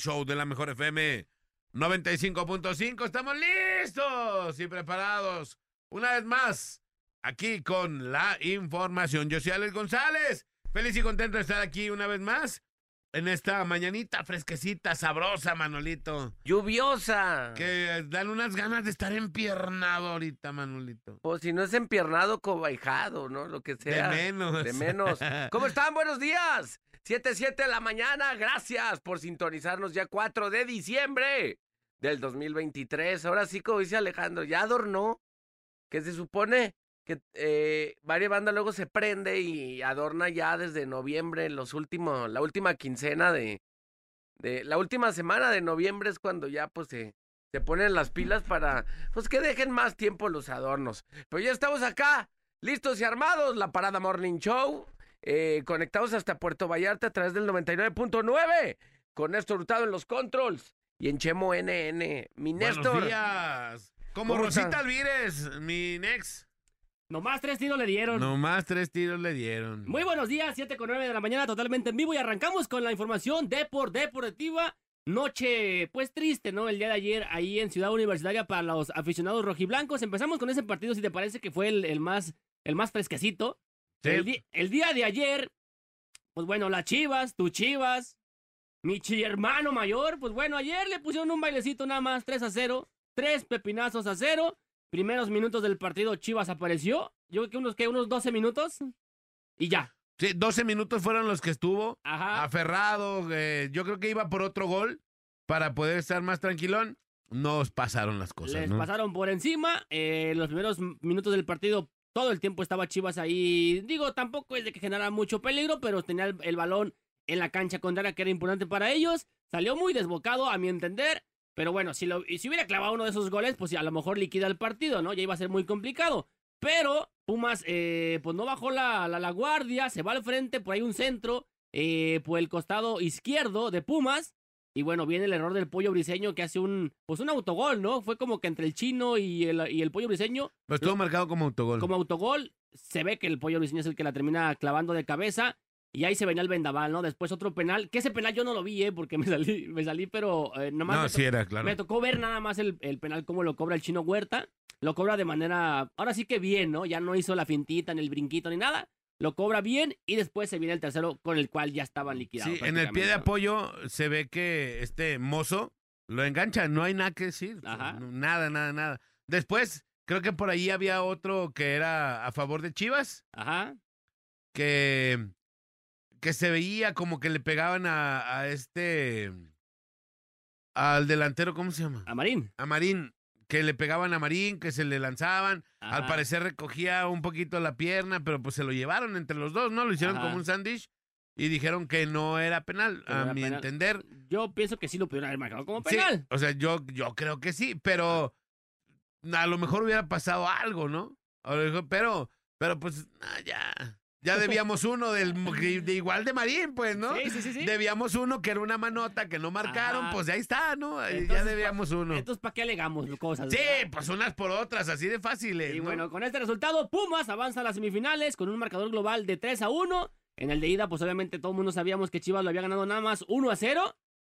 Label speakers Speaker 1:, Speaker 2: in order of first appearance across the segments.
Speaker 1: Show
Speaker 2: de la Mejor FM 95.5. Estamos listos y preparados una vez más aquí con la información. Yo soy Alex González. Feliz y contento de estar aquí una vez más en esta mañanita fresquecita, sabrosa, Manolito.
Speaker 3: Lluviosa.
Speaker 2: Que dan unas ganas de estar empiernado ahorita, Manolito.
Speaker 3: Pues si no es empiernado, cobijado, ¿no? Lo que sea.
Speaker 2: De menos.
Speaker 3: De menos. ¿Cómo están? Buenos días. 7, 7 de la mañana. Gracias por sintonizarnos ya 4 de diciembre del 2023. Ahora sí, como dice Alejandro, ya adornó. Que se supone que eh, varias bandas luego se prende y adorna ya desde noviembre, los últimos, la última quincena de, de, la última semana de noviembre es cuando ya pues se, se ponen las pilas para, pues que dejen más tiempo los adornos. Pero ya estamos acá, listos y armados, la Parada Morning Show, eh, conectados hasta Puerto Vallarta a través del 99.9, con Néstor Hurtado en los controls y en Chemo NN, mi Néstor.
Speaker 2: Buenos días. Como
Speaker 3: ¿Cómo
Speaker 2: Rosita
Speaker 3: están?
Speaker 2: Alvírez, mi nex.
Speaker 4: Nomás tres tiros le dieron.
Speaker 2: Nomás tres tiros le dieron.
Speaker 4: Muy buenos días, 7 con 9 de la mañana, totalmente en vivo y arrancamos con la información Depor Deportiva. Noche, pues triste, ¿no? El día de ayer ahí en Ciudad Universitaria para los aficionados rojiblancos. Empezamos con ese partido, si te parece que fue el, el más, el más fresquecito. El, di- el día de ayer, pues bueno, las chivas, tu chivas, mi chi hermano mayor, pues bueno, ayer le pusieron un bailecito nada más, 3 a 0, tres pepinazos a 0. Primeros minutos del partido, Chivas apareció. Yo creo que unos, ¿qué? unos 12 minutos. Y ya.
Speaker 2: Sí, 12 minutos fueron los que estuvo
Speaker 4: Ajá.
Speaker 2: aferrado. eh, yo creo que iba por otro gol para poder estar más tranquilón. Nos pasaron las cosas,
Speaker 4: Les
Speaker 2: ¿no?
Speaker 4: pasaron por encima. eh, los primeros minutos del partido, todo el tiempo estaba Chivas ahí. Digo, tampoco es de que generara mucho peligro, pero tenía el, balón en la cancha contraria, que era importante para ellos. Salió muy desbocado, a mi entender. Pero bueno, si, lo, si hubiera clavado uno de esos goles, pues a lo mejor liquida el partido, ¿no? Ya iba a ser muy complicado. Pero Pumas, eh, pues no bajó la, la, la guardia, se va al frente, por ahí un centro, eh, por el costado izquierdo de Pumas. Y bueno, viene el error del pollo briseño que hace un, pues un autogol, ¿no? Fue como que entre el chino y el, y el pollo briseño,
Speaker 2: Pero estuvo marcado como autogol.
Speaker 4: como autogol, se ve que el pollo briseño es el que la termina clavando de cabeza. Y ahí se venía el vendaval, ¿no? Después otro penal, que ese penal yo no lo vi, ¿eh? Porque me salí, me salí, pero eh, nomás
Speaker 2: no, sí era, claro.
Speaker 4: me tocó ver nada más el, el penal, cómo lo cobra el chino Huerta. Lo cobra de manera, ahora sí que bien, ¿no? Ya no hizo la fintita, ni el brinquito, ni nada. Lo cobra bien y después se viene el tercero con el cual ya estaban liquidados.
Speaker 2: Sí, en el pie de apoyo se ve que este mozo lo engancha, no hay nada que decir.
Speaker 4: Ajá.
Speaker 2: Nada, nada, nada. Después, creo que por ahí había otro que era a favor de Chivas,
Speaker 4: Ajá.
Speaker 2: que, que se veía como que le pegaban a, a este, al delantero, ¿cómo se llama?
Speaker 4: A Marín.
Speaker 2: A Marín, que le pegaban a Marín, que se le lanzaban. Al parecer recogía un poquito la pierna, pero pues se lo llevaron entre los dos, ¿no? Lo hicieron
Speaker 4: Ajá.
Speaker 2: como un sándwich y dijeron que no era penal,
Speaker 4: no
Speaker 2: a
Speaker 4: era
Speaker 2: mi
Speaker 4: penal.
Speaker 2: entender.
Speaker 4: Yo pienso que sí lo pudieron haber marcado como
Speaker 2: Sí,
Speaker 4: penal.
Speaker 2: o sea, yo, yo creo que sí, pero a lo mejor hubiera pasado algo, ¿no? Pero, pero pues ah, ya, ya debíamos uno del de igual de Marín, pues, ¿no?
Speaker 4: Sí, sí, sí, sí.
Speaker 2: Debíamos uno que era una manota que no marcaron,
Speaker 4: Ajá.
Speaker 2: pues ahí está, ¿no? Ya debíamos uno.
Speaker 4: Entonces, ¿para qué alegamos cosas?
Speaker 2: Sí,
Speaker 4: verdad?
Speaker 2: pues unas por otras, así de fáciles.
Speaker 4: Y
Speaker 2: ¿no?
Speaker 4: bueno, con este resultado, Pumas avanza a las semifinales con un marcador global de 3 a 1. En el de ida, pues obviamente todo el mundo sabíamos que Chivas lo había ganado nada más 1 a 0.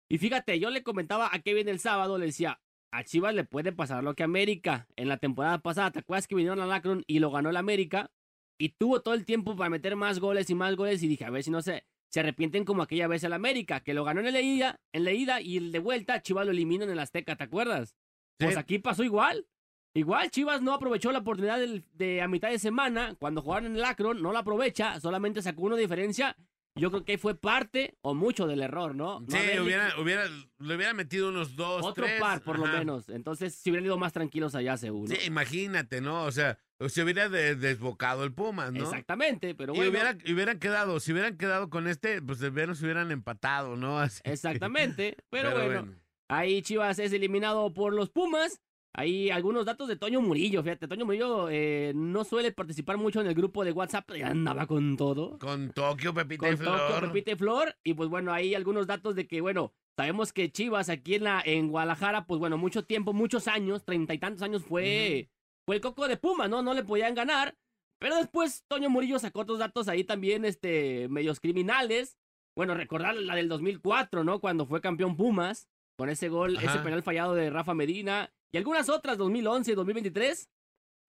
Speaker 4: Y fíjate, yo le comentaba a Kevin el sábado, le decía, a Chivas le puede pasar lo que a América. En la temporada pasada, ¿te acuerdas que vinieron a Lacron y lo ganó el América? Y tuvo todo el tiempo para meter más goles y más goles. Y dije, a ver si no se, se arrepienten como aquella vez el América, que lo ganó en la ida, en la ida y el de vuelta, Chivas lo eliminó en el Azteca, ¿te acuerdas? Pues aquí pasó igual. Igual Chivas no aprovechó la oportunidad de, a mitad de semana, cuando jugaron en el Akron, no la aprovecha, solamente sacó una diferencia. Yo creo que fue parte o mucho del error, ¿no? No
Speaker 2: Sí, hubiera, hubiera, le hubiera metido unos dos,
Speaker 4: Otro
Speaker 2: tres.
Speaker 4: par, por lo menos. Entonces, si hubieran ido más tranquilos allá, seguro.
Speaker 2: Sí, imagínate, ¿no? O sea, se hubiera de- desbocado el Pumas, ¿no?
Speaker 4: Exactamente, pero
Speaker 2: Y
Speaker 4: bueno.
Speaker 2: hubiera, y hubieran quedado, si hubieran quedado con este, pues se hubieran empatado, ¿no? Así.
Speaker 4: Exactamente, pero,
Speaker 2: Pero
Speaker 4: bueno, Ahí Chivas es eliminado por los Pumas. Ahí algunos datos de Toño Murillo. Fíjate, Toño Murillo eh, no suele participar mucho en el grupo de WhatsApp. ya andaba con todo.
Speaker 2: Con Tokio, Pepita
Speaker 4: Con
Speaker 2: y Flor.
Speaker 4: Tokio, Pepita y Flor. Y pues bueno, ahí algunos datos de que, bueno, sabemos que Chivas aquí en, la, en Guadalajara, pues bueno, mucho tiempo, muchos años, treinta y tantos años fue, fue el coco de Pumas, ¿no? No le podían ganar. Pero después Toño Murillo sacó otros datos ahí también, este, medios criminales. Bueno, recordar la del 2004, ¿no? Cuando fue campeón Pumas, con ese gol, ese penal fallado de Rafa Medina. Y algunas otras, 2011, 2023.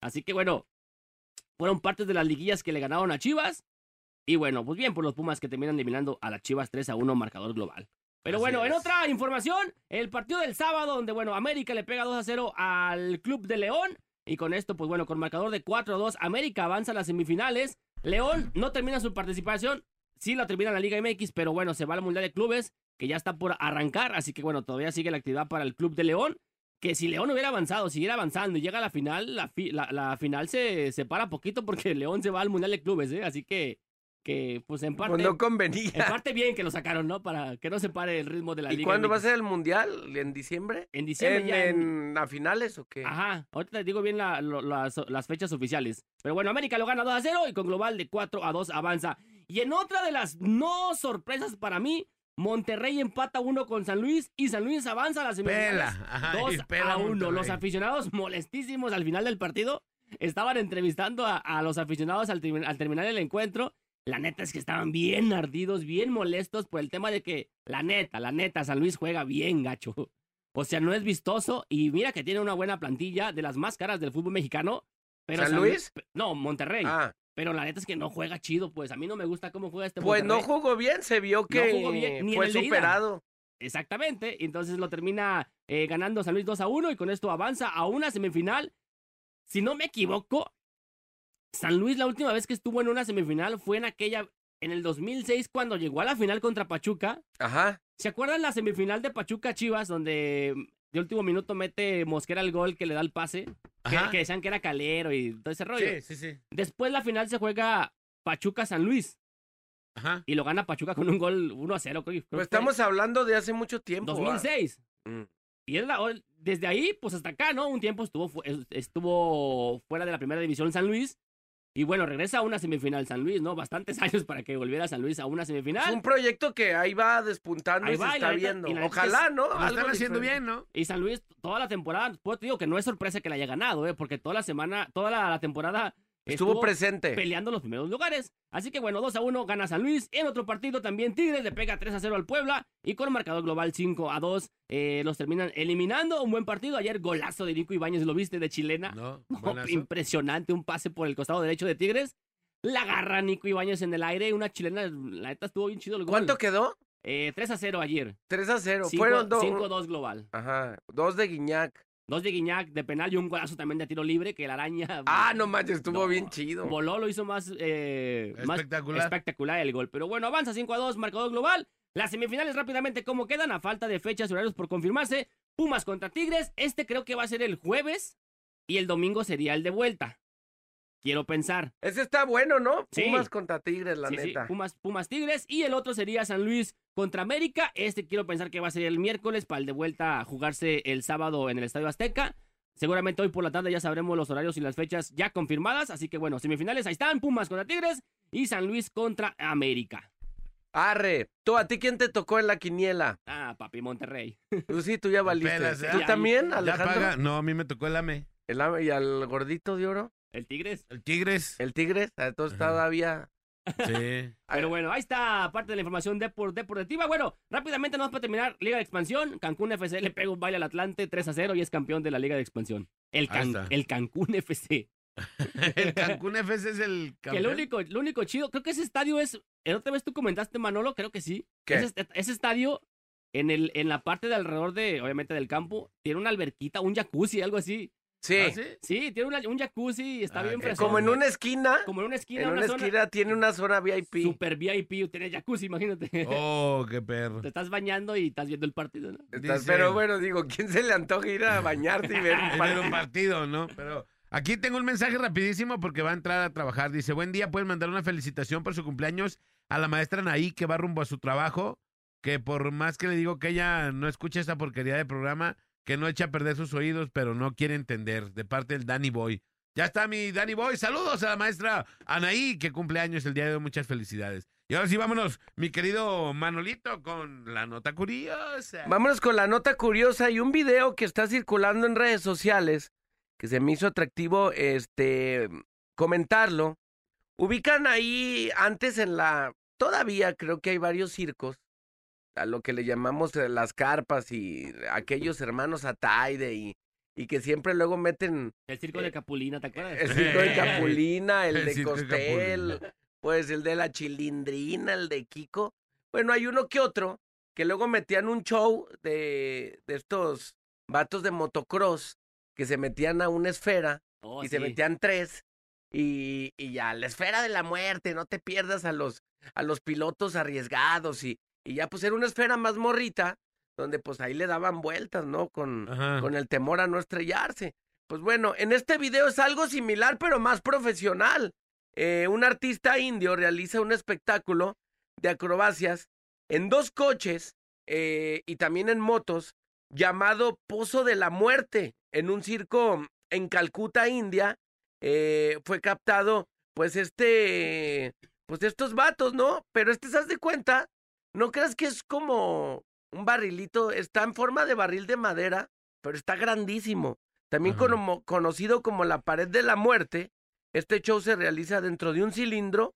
Speaker 4: Así que bueno, fueron partes de las liguillas que le ganaron a Chivas. Y bueno, pues bien por los Pumas que terminan eliminando a las Chivas 3 a 1 marcador global. Pero
Speaker 2: Así
Speaker 4: bueno, en otra información, el partido del sábado, donde bueno, América le pega 2 a 0 al Club de León. Y con esto, pues bueno, con marcador de 4 a 2, América avanza a las semifinales. León no termina su participación, sí la termina la Liga MX, pero bueno, se va al Mundial de Clubes, que ya está por arrancar. Así que bueno, todavía sigue la actividad para el Club de León. Que si León hubiera avanzado, siguiera avanzando y llega a la final, la, fi- la- la final se separa poquito porque León se va al Mundial de Clubes, ¿eh? Así que, que pues en parte,
Speaker 3: Pues no
Speaker 4: en
Speaker 3: convenía.
Speaker 4: parte bien que lo sacaron, ¿no? Para que no se pare el ritmo de la
Speaker 3: ¿Y
Speaker 4: Liga
Speaker 3: cuándo va a ser el mundial? ¿En diciembre?
Speaker 4: En diciembre
Speaker 3: ¿En,
Speaker 4: ya. en-
Speaker 3: en- a finales o qué?
Speaker 4: Ajá, ahorita te digo bien la- lo- las, las fechas oficiales. Pero bueno, América lo gana 2 a 0 y con global de 4 a 2 avanza. Y en otra de las no sorpresas para mí, Monterrey empata 1 con San Luis y San Luis avanza a las semifinales.
Speaker 2: Pela. Ajá,
Speaker 4: 2
Speaker 2: y pela
Speaker 4: a 1.
Speaker 2: Monterrey.
Speaker 4: Los aficionados molestísimos al final del partido estaban entrevistando a, a los aficionados al terminar el encuentro. La neta es que estaban bien ardidos, bien molestos por el tema de que, la neta, la neta, San Luis juega bien, gacho. O sea, no es vistoso y mira que tiene una buena plantilla de las más caras del fútbol mexicano. Pero
Speaker 3: ¿San Luis?
Speaker 4: No, Monterrey.
Speaker 3: Ah,
Speaker 4: Pero la neta es que no juega chido, pues. A mí no me gusta cómo juega este
Speaker 3: pues no jugó bien, se vio que
Speaker 4: jugó bien, ni en
Speaker 3: fue superado.
Speaker 4: Exactamente. Entonces lo termina eh, ganando San Luis 2 a 1 y con esto avanza a una semifinal. Si no me equivoco, San Luis la última vez que estuvo en una semifinal fue en aquella, en el 2006 cuando llegó a la final contra Pachuca.
Speaker 3: Ajá.
Speaker 4: ¿Se acuerdan la semifinal de Pachuca Chivas donde de último minuto mete Mosquera el gol que le da el pase? Que,
Speaker 2: Ajá.
Speaker 4: que decían que era calero y todo ese rollo.
Speaker 2: Sí, sí, sí.
Speaker 4: Después la final se juega Pachuca-San Luis
Speaker 2: Ajá.
Speaker 4: y lo gana Pachuca con un gol 1 a 0. Creo,
Speaker 3: Pues estamos hablando de hace mucho tiempo. ¿va?
Speaker 4: 2006.
Speaker 3: Mm.
Speaker 4: Y es la- desde ahí, pues hasta acá, ¿no? Un tiempo estuvo, estuvo fuera de la primera división San Luis. Y bueno, regresa a una semifinal San Luis, ¿no? Bastantes años para que volviera San Luis a una
Speaker 3: Es
Speaker 4: semifinal.
Speaker 3: un proyecto que ahí va despuntando
Speaker 4: Ahí
Speaker 3: y se
Speaker 4: y
Speaker 3: está
Speaker 4: neta-
Speaker 3: viendo.
Speaker 4: y la
Speaker 3: Ojalá,
Speaker 4: es-
Speaker 3: ¿no?
Speaker 2: Lo están haciendo
Speaker 3: diferente.
Speaker 2: bien, ¿no?
Speaker 4: Y San Luis, toda la temporada, pues te digo que no es sorpresa que la haya ganado, ¿eh? Porque toda la semana, toda la, la temporada
Speaker 3: Estuvo presente.
Speaker 4: peleando los primeros lugares. Así que bueno, 2 a 1 gana San Luis. En otro partido también Tigres le pega 3 a 0 al Puebla. Y con marcador global 5 a 2 eh, los terminan eliminando. Un buen partido. Ayer golazo de Nico Ibáñez, ¿lo viste? De chilena.
Speaker 2: No,
Speaker 4: No, impresionante, un pase por el costado derecho de Tigres. La agarra Nico Ibáñez en el aire, una chilena, la neta estuvo bien chido el gol.
Speaker 3: ¿Cuánto quedó?
Speaker 4: Eh, 3 a 0 ayer.
Speaker 3: 3 a 0.
Speaker 4: Cinco-
Speaker 3: Fueron dos.
Speaker 4: 5-2 global.
Speaker 3: Ajá. Dos de Guiñac.
Speaker 4: Dos de Guiñac de penal y un golazo también de tiro libre que la araña
Speaker 3: Ah, no manches, estuvo
Speaker 4: No,
Speaker 3: bien chido.
Speaker 4: voló, lo hizo más, eh, más
Speaker 2: Espectacular.
Speaker 4: espectacular el gol. Pero bueno, avanza 5 a 2, marcador global. Las semifinales rápidamente, ¿cómo quedan? A falta de fechas y horarios por confirmarse. Pumas contra Tigres. Este creo que va a ser el jueves y el domingo sería el de vuelta. Quiero pensar.
Speaker 3: Ese está bueno, ¿no?
Speaker 4: Sí.
Speaker 3: Pumas contra Tigres, la
Speaker 4: Sí, sí,
Speaker 3: neta.
Speaker 4: Pumas, Pumas Tigres. Y el otro sería San Luis contra América. Este quiero pensar que va a ser el miércoles para el de vuelta a jugarse el sábado en el Estadio Azteca. Seguramente hoy por la tarde ya sabremos los horarios y las fechas ya confirmadas. Así que bueno, semifinales ahí están. Pumas contra Tigres y San Luis contra América.
Speaker 3: Arre, tú, ¿a ti quién te tocó en la quiniela?
Speaker 4: Ah, papi, Monterrey.
Speaker 3: Tú sí, tú ya valiste.
Speaker 2: Pelas, ¿eh?
Speaker 3: ¿Tú
Speaker 4: Ya,
Speaker 3: también,
Speaker 2: Ya
Speaker 3: Alejandro?
Speaker 2: paga. No, a mí me tocó el AME.
Speaker 3: El ave y al gordito de oro,
Speaker 4: El Tigres.
Speaker 2: El Tigres.
Speaker 3: el Tigres, Ah, entonces
Speaker 2: Ajá.
Speaker 3: todavía.
Speaker 2: Sí.
Speaker 4: Pero bueno, ahí está parte de la información depor- deportiva. Bueno, rápidamente nos para terminar. Liga de expansión. Cancún FC le pega un baile al Atlante 3 a 0 y es campeón de la Liga de expansión. El, Can- el Cancún FC.
Speaker 2: El Cancún FC es el
Speaker 4: Que
Speaker 2: campeón.
Speaker 4: lo único, lo único chido, creo que ese estadio es. El otra vez tú comentaste, Manolo, creo que sí.
Speaker 3: ¿Qué?
Speaker 4: Ese, ese estadio, en, el, en la parte de alrededor de, obviamente, del campo, tiene una alberquita, un jacuzzi, algo así.
Speaker 3: Sí.
Speaker 2: ¿Ah, sí?
Speaker 4: Sí, tiene una- un jacuzzi y está
Speaker 2: Ah,
Speaker 4: bien
Speaker 2: ok.
Speaker 4: fresón.
Speaker 3: Como en una esquina.
Speaker 4: Como en una esquina,
Speaker 3: En
Speaker 4: una,
Speaker 3: una
Speaker 4: zona
Speaker 3: esquina tiene una zona VIP.
Speaker 4: super VIP, tiene jacuzzi, imagínate.
Speaker 2: Oh, qué perro.
Speaker 4: Te estás bañando y estás viendo el partido, ¿no?
Speaker 3: Estás-
Speaker 2: Dice-
Speaker 3: Pero bueno, digo, ¿quién se le antoja ir a bañarte y ver un partido?
Speaker 2: un partido, ¿no? Pero aquí tengo un mensaje rapidísimo porque va a entrar a trabajar. Dice, buen día, pueden mandar una felicitación por su cumpleaños a la maestra Anaí que va rumbo a su trabajo, que por más que le digo que ella no escucha esta porquería de programa, que no echa a perder sus oídos, pero no quiere entender, de parte del Danny Boy. Ya está mi Danny Boy. Saludos a la maestra Anaí, que cumpleaños el día de hoy. Muchas felicidades. Y ahora sí, vámonos, mi querido Manolito, con la nota curiosa.
Speaker 3: Vámonos con la nota curiosa y un video que está circulando en redes sociales que se me hizo atractivo este comentarlo. Ubican ahí antes en la todavía creo que hay varios circos a lo que le llamamos eh, las carpas y aquellos hermanos Ataide y y que siempre luego meten
Speaker 4: El circo de Capulina, ¿te acuerdas?
Speaker 3: el circo de Capulina, el,
Speaker 2: El
Speaker 3: de Costel, pues el de la Chilindrina, el de Kiko. Bueno, hay uno que otro que luego metían un show de, de estos vatos de motocross que se metían a una esfera
Speaker 4: Oh,
Speaker 3: y se metían tres y, y ya, la esfera de la muerte, no te pierdas a los, a los pilotos arriesgados y, y ya pues era una esfera más morrita donde pues ahí le daban vueltas, ¿no? Con,
Speaker 2: Ajá.
Speaker 3: con el temor a no estrellarse. Pues bueno, en este video es algo similar, pero más profesional. Eh, un artista indio realiza un espectáculo de acrobacias en dos coches eh, y también en motos llamado Pozo de la Muerte en un circo en Calcuta, India. Eh, fue captado, pues este, pues estos vatos, ¿no? Pero este, ¿se de cuenta? No creas que es como un barrilito, está en forma de barril de madera, pero está grandísimo. También como- conocido como la pared de la muerte, este show se realiza dentro de un cilindro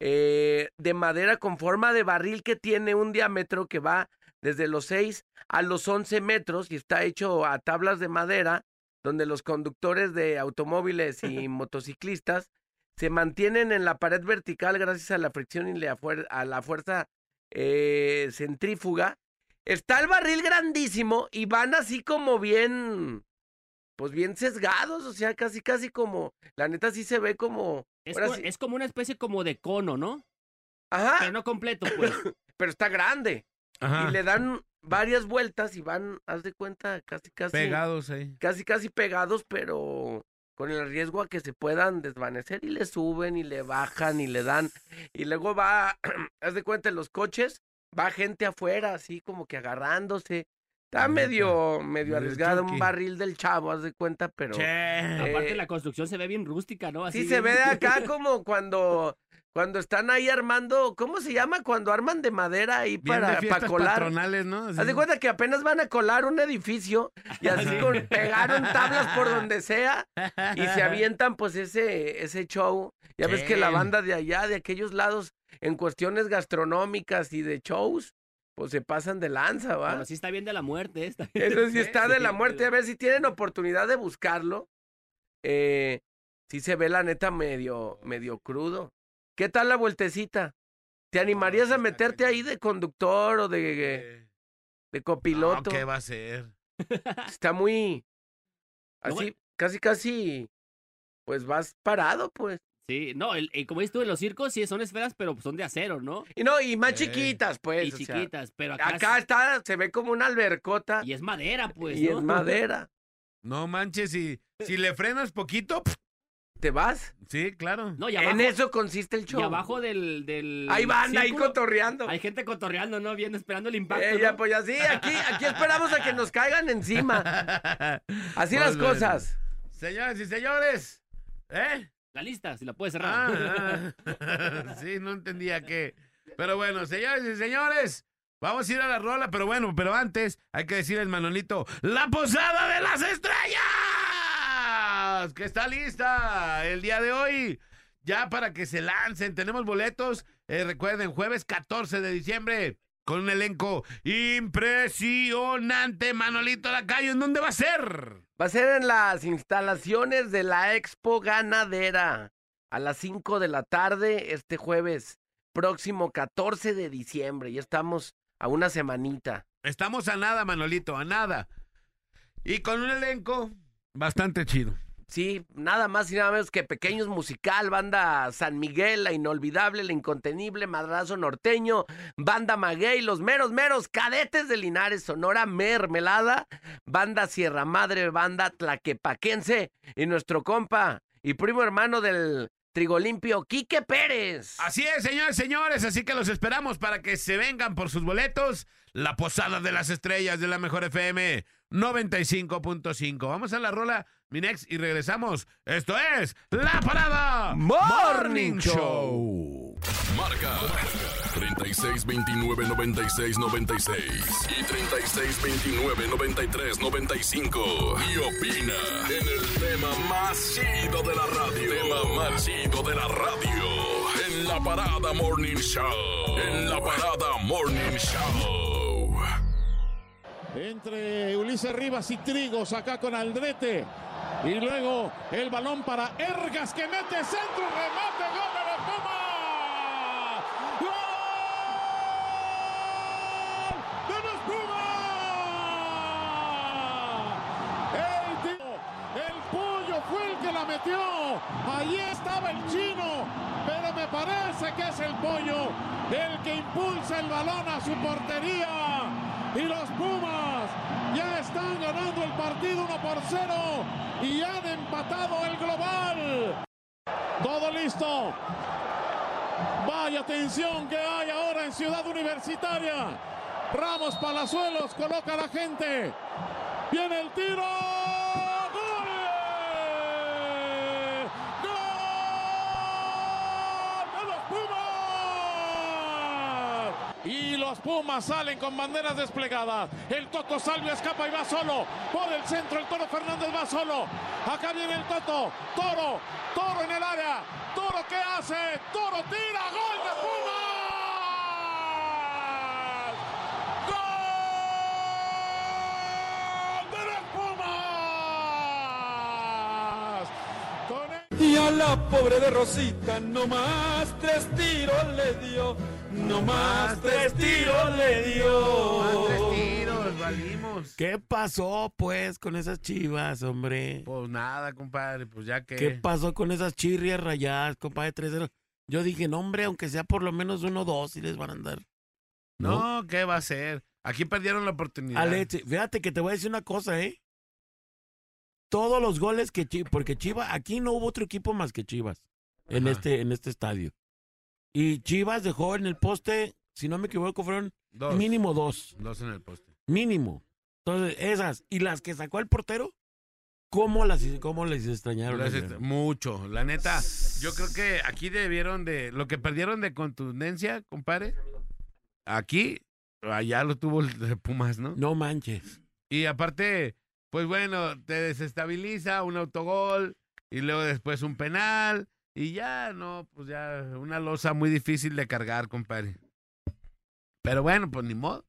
Speaker 3: eh, de madera con forma de barril que tiene un diámetro que va desde los 6 a los 11 metros y está hecho a tablas de madera, donde los conductores de automóviles y motociclistas se mantienen en la pared vertical gracias a la fricción y a la fuerza eh, centrífuga. Está el barril grandísimo y van así como bien, pues bien sesgados, o sea, casi, casi como, la neta sí se ve como,
Speaker 4: Es,
Speaker 3: ahora
Speaker 4: co-
Speaker 3: sí.
Speaker 4: es como una especie como de cono, ¿no?
Speaker 3: ajá,
Speaker 4: Pero no completo, pues.
Speaker 3: pero está grande.
Speaker 2: Ajá.
Speaker 3: Y le dan varias vueltas y van, haz de cuenta, casi, casi,
Speaker 2: Pegados ahí.
Speaker 3: casi, casi pegados, pero con el riesgo a que se puedan desvanecer y le suben y le bajan y le dan. Y luego va, haz de cuenta, en los coches, va gente afuera, así como que agarrándose. Está medio, medio arriesgado, un barril del chavo, haz de cuenta, pero...
Speaker 2: Che.
Speaker 4: Aparte
Speaker 3: Eh,
Speaker 4: la construcción se ve bien rústica, ¿no? Así
Speaker 3: Sí, se ve de acá como cuando, cuando están ahí armando, ¿cómo se llama? Cuando arman de madera ahí
Speaker 2: Bien
Speaker 3: para,
Speaker 2: de
Speaker 3: para
Speaker 2: fiestas
Speaker 3: colar.
Speaker 2: patronales, ¿no? Así.
Speaker 3: Haz de cuenta que apenas van a colar un edificio y así
Speaker 4: Sí.
Speaker 3: con, pegaron tablas por donde sea y se avientan pues ese, ese show. Ya ves que la banda de allá, de aquellos lados, en cuestiones gastronómicas y de shows, pues se pasan de lanza, ¿va?
Speaker 4: Pero sí está bien de la muerte esta.
Speaker 3: Eso sí está de la muerte. A ver si tienen oportunidad de buscarlo. Eh, sí se ve la neta medio, medio crudo. ¿Qué tal la vueltecita? ¿Te animarías a meterte ahí de conductor o de,
Speaker 2: Eh,
Speaker 3: de
Speaker 2: no,
Speaker 3: copiloto?
Speaker 2: ¿Qué va a ser?
Speaker 3: Está muy así, casi, casi, pues vas parado, pues.
Speaker 4: Sí, no, el, el- como dices tú, en los circos sí son esferas, pero son de acero, ¿no?
Speaker 3: Y no, y más
Speaker 2: Eh,
Speaker 3: chiquitas, pues.
Speaker 4: y
Speaker 3: o sea,
Speaker 4: chiquitas, pero acá,
Speaker 3: acá está, se ve como una albercota
Speaker 4: y es madera, pues,
Speaker 3: y
Speaker 4: ¿no?
Speaker 3: es madera.
Speaker 2: No manches, si, si le frenas poquito, pf,
Speaker 3: ¿Te vas?
Speaker 2: sí, claro.
Speaker 4: No, y abajo,
Speaker 3: En eso consiste el show.
Speaker 4: y abajo del, del
Speaker 3: Ahí van, ahí cotorreando.
Speaker 4: Hay gente cotorreando, ¿no? Viendo, esperando el impacto,
Speaker 3: Eh, pues ya sí, aquí, aquí esperamos a que nos caigan encima. Así las
Speaker 2: bueno.
Speaker 3: cosas.
Speaker 2: Señoras y señores, ¿eh?
Speaker 4: La lista, si la puedes cerrar.
Speaker 2: Ah, ah. sí, no entendía qué. Pero bueno, señores y señores, vamos a ir a la rola, pero bueno, pero antes hay que decirles, Manolito, la posada de las estrellas, que está lista el día de hoy, ya para que se lancen. Tenemos boletos, eh, recuerden, jueves 14 de diciembre. Con un elenco impresionante, Manolito Lacayo. ¿En dónde va a ser?
Speaker 3: Va a ser en las instalaciones de la Expo Ganadera a las 5 de la tarde este jueves próximo 14 de diciembre. Ya estamos a una semanita.
Speaker 2: Estamos a nada, Manolito, a nada. Y con un elenco Bastante chido.
Speaker 3: Sí, nada más y nada menos que Pequeños Musical, Banda San Miguel, La Inolvidable, La Incontenible, Madrazo Norteño, Banda Maguey, Los Meros Meros, Cadetes de Linares, Sonora Mermelada, Banda Sierra Madre, Banda Tlaquepaquense y nuestro compa y primo hermano del Trigo Limpio, Quique Pérez.
Speaker 2: Así es, señores, señores. Así que los esperamos para que se vengan por sus boletos. La Posada de las Estrellas de la Mejor FM 95.5. Vamos a la rola, Minex, y regresamos. Esto es La Parada
Speaker 3: Morning Show.
Speaker 5: Marca 36 29 96 96 y 36 29 93 95 y opina en el tema más chido de la radio. Tema más chido de la radio. En la parada Morning Show. En la parada Morning Show.
Speaker 6: entre Ulises Rivas y Trigos acá con Aldrete. Y luego el balón para Ergas que mete centro, remate, gol de los Pumas. ¡Gol de los Pumas! El, el pollo fue el que la metió. Allí estaba el chino, pero me parece que es el pollo el que impulsa el balón a su portería y los Pumas ya están ganando el partido 1 por 0 y han empatado el global. Todo listo. Vaya tensión que hay ahora en Ciudad Universitaria. Ramos Palazuelos coloca la gente. Viene el tiro. ¡Gol! ¡Gol de los Pumas! Y los Pumas salen con banderas desplegadas. El Toto Salvio escapa y va solo. Por el centro, el Toro Fernández va solo. Acá viene el Toto. Toro, Toro en el área. Toro, ¿qué hace? Toro tira. Gol de Pumas.
Speaker 7: Y a la pobre de Rosita, no más tres tiros le dio, no más tres tiros le dio.
Speaker 2: Tres tiros, valimos.
Speaker 8: ¿Qué pasó, pues, con esas chivas, hombre?
Speaker 2: Pues nada, compadre, pues ya que.
Speaker 8: ¿Qué pasó con esas chirrias rayadas, compadre 3-0? Yo dije, no, hombre, aunque sea por lo menos uno dos, si les van a andar.
Speaker 2: No, ¿qué va a ser? Aquí perdieron la oportunidad.
Speaker 8: Alex, fíjate que te voy a decir una cosa, ¿eh? Todos los goles que Chivas, porque Chivas, aquí no hubo otro equipo más que Chivas en este, en este estadio. Y Chivas dejó en el poste, si no me equivoco, fueron
Speaker 2: Dos.
Speaker 8: mínimo dos.
Speaker 2: Dos en el poste.
Speaker 8: Mínimo. Entonces, esas. Y las que sacó el portero, ¿cómo las cómo les extrañaron?
Speaker 2: Las
Speaker 8: ayer?
Speaker 2: est- Mucho. La neta, yo creo que aquí debieron de. Lo que perdieron de contundencia, compadre. Aquí, allá lo tuvo el de Pumas, ¿no?
Speaker 8: No manches.
Speaker 2: Y aparte, pues bueno, te desestabiliza un autogol y luego después un penal. Y ya, no, pues ya, una losa muy difícil de cargar, compadre. Pero bueno, pues ni modo.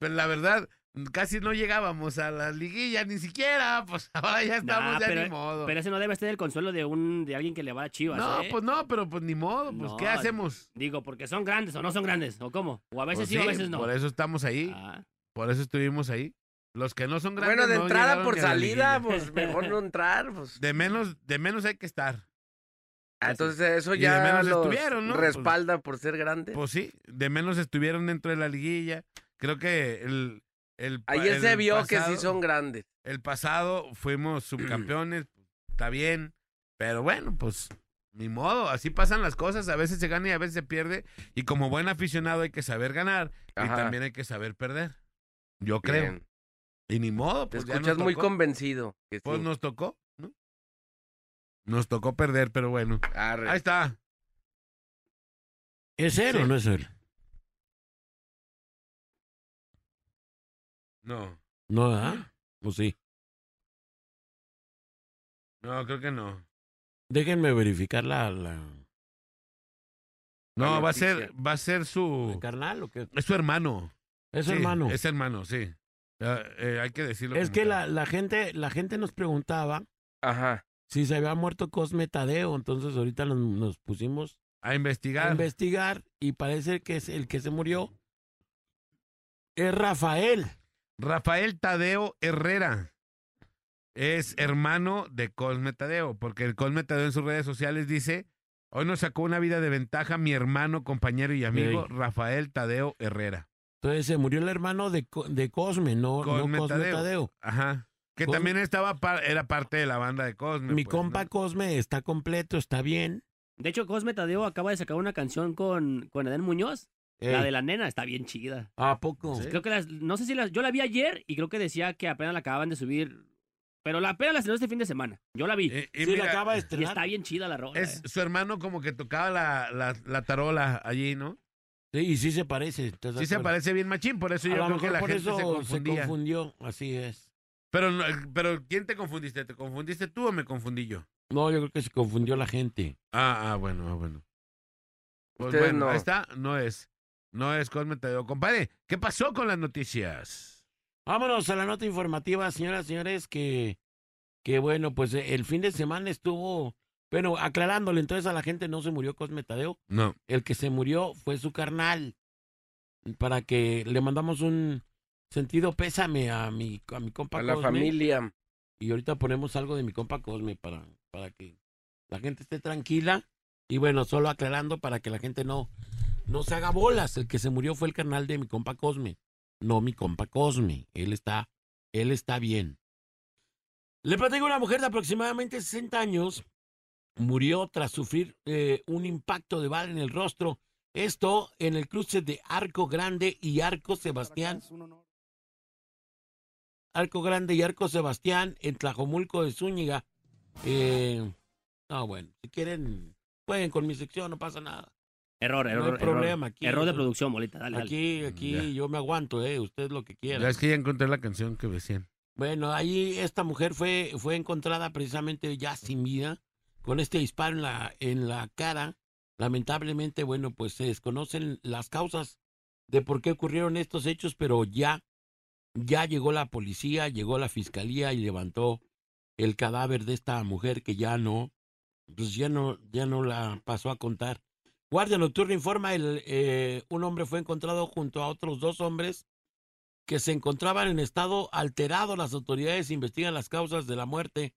Speaker 2: Pero la verdad, casi no llegábamos a la liguilla, ni siquiera. Pues ahora ya estamos,
Speaker 4: Nah,
Speaker 2: ya
Speaker 4: pero,
Speaker 2: ni modo.
Speaker 4: pero ese no debe ser el consuelo de un de alguien que le va a Chivas.
Speaker 2: no,
Speaker 4: ¿eh?
Speaker 2: pues no, pero pues ni modo, pues
Speaker 4: No,
Speaker 2: ¿qué hacemos?
Speaker 4: Digo, porque son grandes o no son grandes, o cómo. O a veces
Speaker 2: Pues
Speaker 4: sí, o a veces no.
Speaker 2: Por eso estamos ahí,
Speaker 4: Ah,
Speaker 2: por eso estuvimos ahí. Los que no son grandes
Speaker 3: Bueno, de
Speaker 2: no
Speaker 3: entrada por salida,
Speaker 2: liguilla.
Speaker 3: pues mejor no entrar. Pues.
Speaker 2: De menos, de menos hay que estar.
Speaker 3: Ah, Entonces eso
Speaker 2: de
Speaker 3: ya
Speaker 2: menos
Speaker 3: los
Speaker 2: estuvieron, ¿no?
Speaker 3: respalda por ser grandes.
Speaker 2: Pues sí, de menos estuvieron dentro de la liguilla. Creo que el. el
Speaker 3: Ayer
Speaker 2: el
Speaker 3: se vio que sí
Speaker 2: pasado-
Speaker 3: son grandes.
Speaker 2: El pasado fuimos subcampeones, está bien, pero bueno, pues ni modo, así pasan las cosas, a veces se gana y a veces se pierde, y como buen aficionado hay que saber ganar y también hay que saber perder. Yo creo.
Speaker 3: Bien.
Speaker 2: Y ni modo,
Speaker 3: Te
Speaker 2: pues nos
Speaker 3: escuchas muy convencido. que
Speaker 2: Pues
Speaker 3: sí.
Speaker 2: nos tocó. Nos tocó perder, pero bueno.
Speaker 3: Arre.
Speaker 2: Ahí está.
Speaker 8: ¿Es él
Speaker 2: Sí.
Speaker 8: o no es él?
Speaker 2: No,
Speaker 8: No, ¿ah? Pues sí.
Speaker 2: no, creo que no.
Speaker 8: Déjenme verificar la, la,
Speaker 2: No,
Speaker 3: La
Speaker 2: va a ser, va a ser su,
Speaker 8: carnal o qué.
Speaker 2: es su hermano.
Speaker 8: Es
Speaker 2: Sí,
Speaker 8: hermano.
Speaker 2: Es hermano, sí. Eh, eh, hay que decirlo.
Speaker 8: Es que la, la gente, la gente nos preguntaba
Speaker 3: Ajá.
Speaker 8: Si se había muerto Cosme Tadeo, entonces ahorita nos, nos pusimos
Speaker 2: A
Speaker 8: a
Speaker 2: investigar.
Speaker 8: investigar y parece que es el que se murió es Rafael.
Speaker 2: Rafael Tadeo Herrera. es hermano de Cosme Tadeo, porque el Cosme Tadeo en sus redes sociales dice, hoy nos sacó una vida de ventaja mi hermano, compañero y amigo. Rafael Tadeo Herrera.
Speaker 8: Entonces se murió el hermano de, de Cosme, no
Speaker 2: Cosme
Speaker 8: no Cosme
Speaker 2: Tadeo.
Speaker 8: Tadeo.
Speaker 2: Ajá. Que
Speaker 8: Cosme-
Speaker 2: también estaba par- era parte de la banda de Cosme.
Speaker 8: Mi
Speaker 2: pues,
Speaker 8: compa
Speaker 2: ¿no?
Speaker 8: Cosme está completo, está bien.
Speaker 4: De hecho, Cosme Tadeo acaba de sacar una canción con, con Edén Muñoz. La de la nena está bien chida.
Speaker 8: ¿A poco?
Speaker 2: Sí.
Speaker 4: Creo que las, no sé si las, yo la vi ayer y creo que decía que apenas la acababan de subir. Pero la apenas la estrenó este fin de semana. Yo la vi.
Speaker 2: Y- y
Speaker 8: Sí,
Speaker 2: mira,
Speaker 8: la acaba de
Speaker 4: y
Speaker 8: estrenar.
Speaker 4: está bien chida la rola.
Speaker 2: es
Speaker 4: eh.
Speaker 2: su hermano como que tocaba la, la, la tarola allí, ¿no?
Speaker 8: Sí, y sí se parece. ¿estás de
Speaker 2: Sí se parece bien machín, por eso
Speaker 8: A
Speaker 2: yo creo que la
Speaker 8: por
Speaker 2: gente
Speaker 8: eso
Speaker 2: se confundía.
Speaker 8: confundió, así es.
Speaker 2: Pero, no- pero, ¿quién te confundiste? ¿Te confundiste tú o me confundí yo?
Speaker 8: No, yo creo que se confundió la gente.
Speaker 2: Ah, ah, bueno, ah, bueno. Pues
Speaker 3: Ustedes
Speaker 2: bueno,
Speaker 3: no.
Speaker 2: ahí está, no es. No es Cosme Tadeo. Compadre, ¿qué pasó con las noticias?
Speaker 8: Vámonos a la nota informativa, señoras y señores, que, que bueno, pues eh, el fin de semana estuvo, bueno, aclarándole entonces a la gente, no se murió Cosme Tadeo,
Speaker 2: No.
Speaker 8: el que se murió fue su carnal, para que le mandamos un sentido pésame a mi, a mi compa
Speaker 3: A la
Speaker 8: Cosme,
Speaker 3: familia.
Speaker 8: y ahorita ponemos algo de mi compa Cosme para, para que la gente esté tranquila, y bueno, solo aclarando para que la gente no, no se haga bolas, el que se murió fue el carnal de mi compa Cosme no mi compa Cosme. Él está, él está bien. Le platico una mujer de aproximadamente 60 años murió tras sufrir eh, un impacto de bala en el rostro. Esto en el cruce de Arco Grande y Arco Sebastián. Arco Grande y Arco Sebastián en Tlajomulco de Zúñiga. Eh, no, bueno, si quieren, pueden con mi sección, no pasa nada.
Speaker 4: Error,
Speaker 8: No
Speaker 4: error.
Speaker 8: hay
Speaker 4: error.
Speaker 8: problema aquí.
Speaker 4: Error de producción, bolita. Dale, dale.
Speaker 8: Aquí, aquí
Speaker 2: Ya.
Speaker 8: yo me aguanto, eh, usted lo que quiera.
Speaker 2: Ya es que ya encontré la canción que decían.
Speaker 8: Bueno, ahí esta mujer fue, fue encontrada precisamente ya sin vida, con este disparo en la, en la cara. Lamentablemente, bueno, pues se desconocen las causas de por qué ocurrieron estos hechos, pero ya, ya llegó la policía, llegó la fiscalía y levantó el cadáver de esta mujer que ya no, pues ya no, ya no la pasó a contar. Guardia Nocturna informa, el, eh, un hombre fue encontrado junto a otros dos hombres que se encontraban en estado alterado. Las autoridades investigan las causas de la muerte.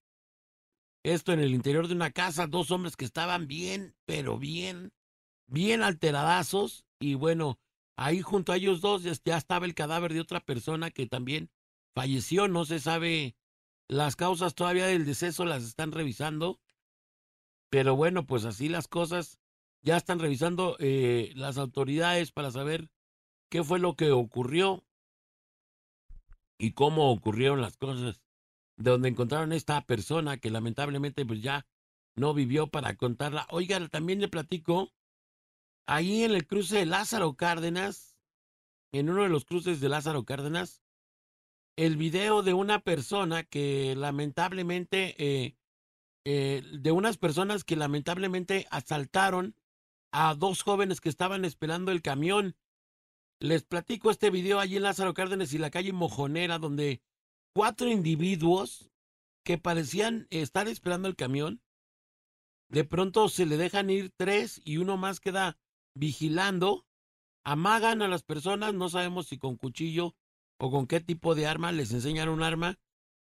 Speaker 8: Esto en el interior de una casa, dos hombres que estaban bien, pero bien, bien alteradazos. Y bueno, ahí junto a ellos dos ya estaba el cadáver de otra persona que también falleció. No se sabe las causas todavía del deceso, las están revisando. Pero bueno, pues así las cosas. Ya están revisando eh, las autoridades para saber qué fue lo que ocurrió y cómo ocurrieron las cosas, de donde encontraron esta persona que lamentablemente pues ya no vivió para contarla. Oiga, también le platico, ahí en el cruce de Lázaro Cárdenas, en uno de los cruces de Lázaro Cárdenas, el video de una persona que lamentablemente, eh, eh, de unas personas que lamentablemente asaltaron a dos jóvenes que estaban esperando el camión. Les platico este video allí en Lázaro Cárdenas y la calle Mojonera, donde cuatro individuos que parecían estar esperando el camión, de pronto se le dejan ir tres y uno más queda vigilando, amagan a las personas, no sabemos si con cuchillo o con qué tipo de arma, les enseñan un arma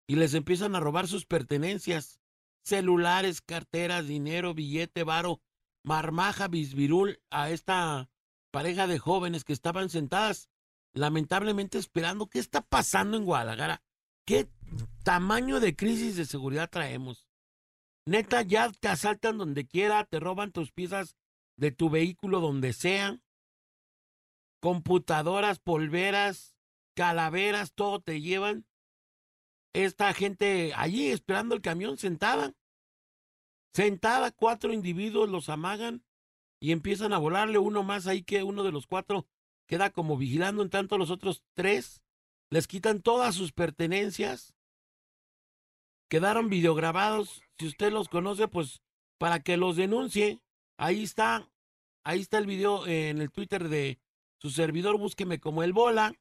Speaker 8: y les empiezan a robar sus pertenencias, celulares, carteras, dinero, billete, varo, marmaja, bisbirul a esta pareja de jóvenes que estaban sentadas, lamentablemente esperando qué está pasando en Guadalajara. ¿Qué tamaño de crisis de seguridad traemos? Neta, ya te asaltan donde quiera, te roban tus piezas de tu vehículo donde sea, computadoras, polveras, calaveras, todo te llevan. Esta gente allí esperando el camión sentada. Sentada, cuatro individuos los amagan y empiezan a volarle uno más ahí que uno de los cuatro queda como vigilando, en tanto los otros tres les quitan todas sus pertenencias. Quedaron videograbados, si usted los conoce, pues para que los denuncie. Ahí está, ahí está el video en el Twitter de su servidor, búsqueme como el bola.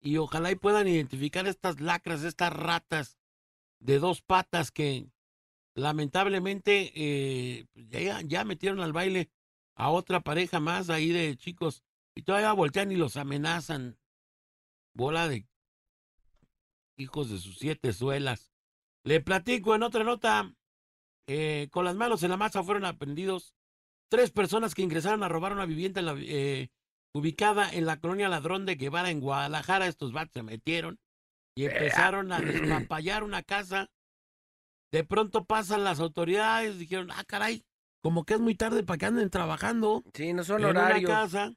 Speaker 8: Y ojalá y puedan identificar estas lacras, estas ratas de dos patas que lamentablemente eh, ya, ya metieron al baile a otra pareja más ahí de chicos y todavía voltean y los amenazan. Bola de hijos de sus siete suelas. Le platico en otra nota, eh, con las manos en la masa fueron aprendidos tres personas que ingresaron a robar una vivienda en la, eh, ubicada en la colonia Ladrón de Guevara en Guadalajara. Estos vatos se metieron y empezaron a despapallar una casa. De pronto pasan las autoridades, dijeron, ah, caray, como que es muy tarde para que anden trabajando
Speaker 3: Sí, no son
Speaker 8: en una
Speaker 3: horarios.
Speaker 8: casa.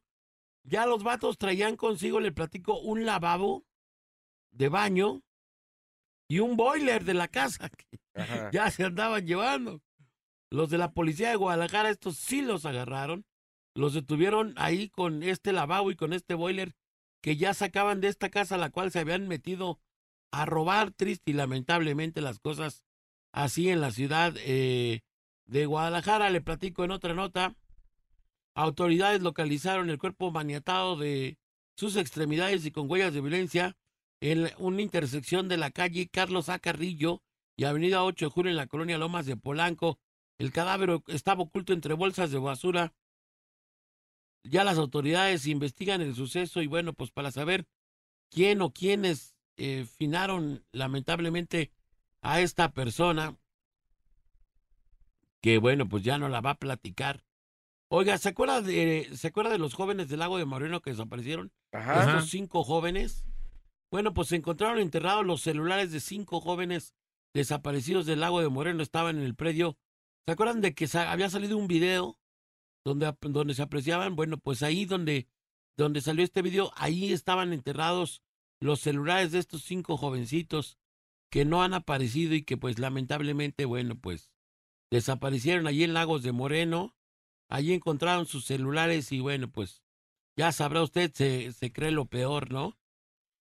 Speaker 8: Ya los vatos traían consigo, le platico, un lavabo de baño y un boiler de la casa que
Speaker 3: Ajá.
Speaker 8: ya se andaban llevando. Los de la policía de Guadalajara, estos sí los agarraron. Los detuvieron ahí con este lavabo y con este boiler que ya sacaban de esta casa a la cual se habían metido a robar triste y lamentablemente las cosas así en la ciudad eh, de Guadalajara. Le platico en otra nota. Autoridades localizaron el cuerpo maniatado de sus extremidades y con huellas de violencia en una intersección de la calle Carlos A. Carrillo y Avenida 8 de Julio en la colonia Lomas de Polanco. El cadáver estaba oculto entre bolsas de basura. Ya las autoridades investigan el suceso y bueno, pues para saber quién o quiénes eh, finaron lamentablemente a esta persona, que bueno, pues ya no la va a platicar. Oiga, ¿se acuerda de, ¿se acuerda de los jóvenes del lago de Moreno que desaparecieron?
Speaker 3: Ajá.
Speaker 8: Estos cinco jóvenes. Bueno, pues se encontraron enterrados los celulares de cinco jóvenes desaparecidos del lago de Moreno. Estaban en el predio. ¿Se acuerdan de que había salido un video donde, donde se apreciaban? Bueno, pues ahí donde, donde salió este video, ahí estaban enterrados los celulares de estos cinco jovencitos que no han aparecido y que pues lamentablemente, bueno, pues desaparecieron allí en Lagos de Moreno. Allí encontraron sus celulares y bueno, pues ya sabrá usted, se, se cree lo peor, ¿no?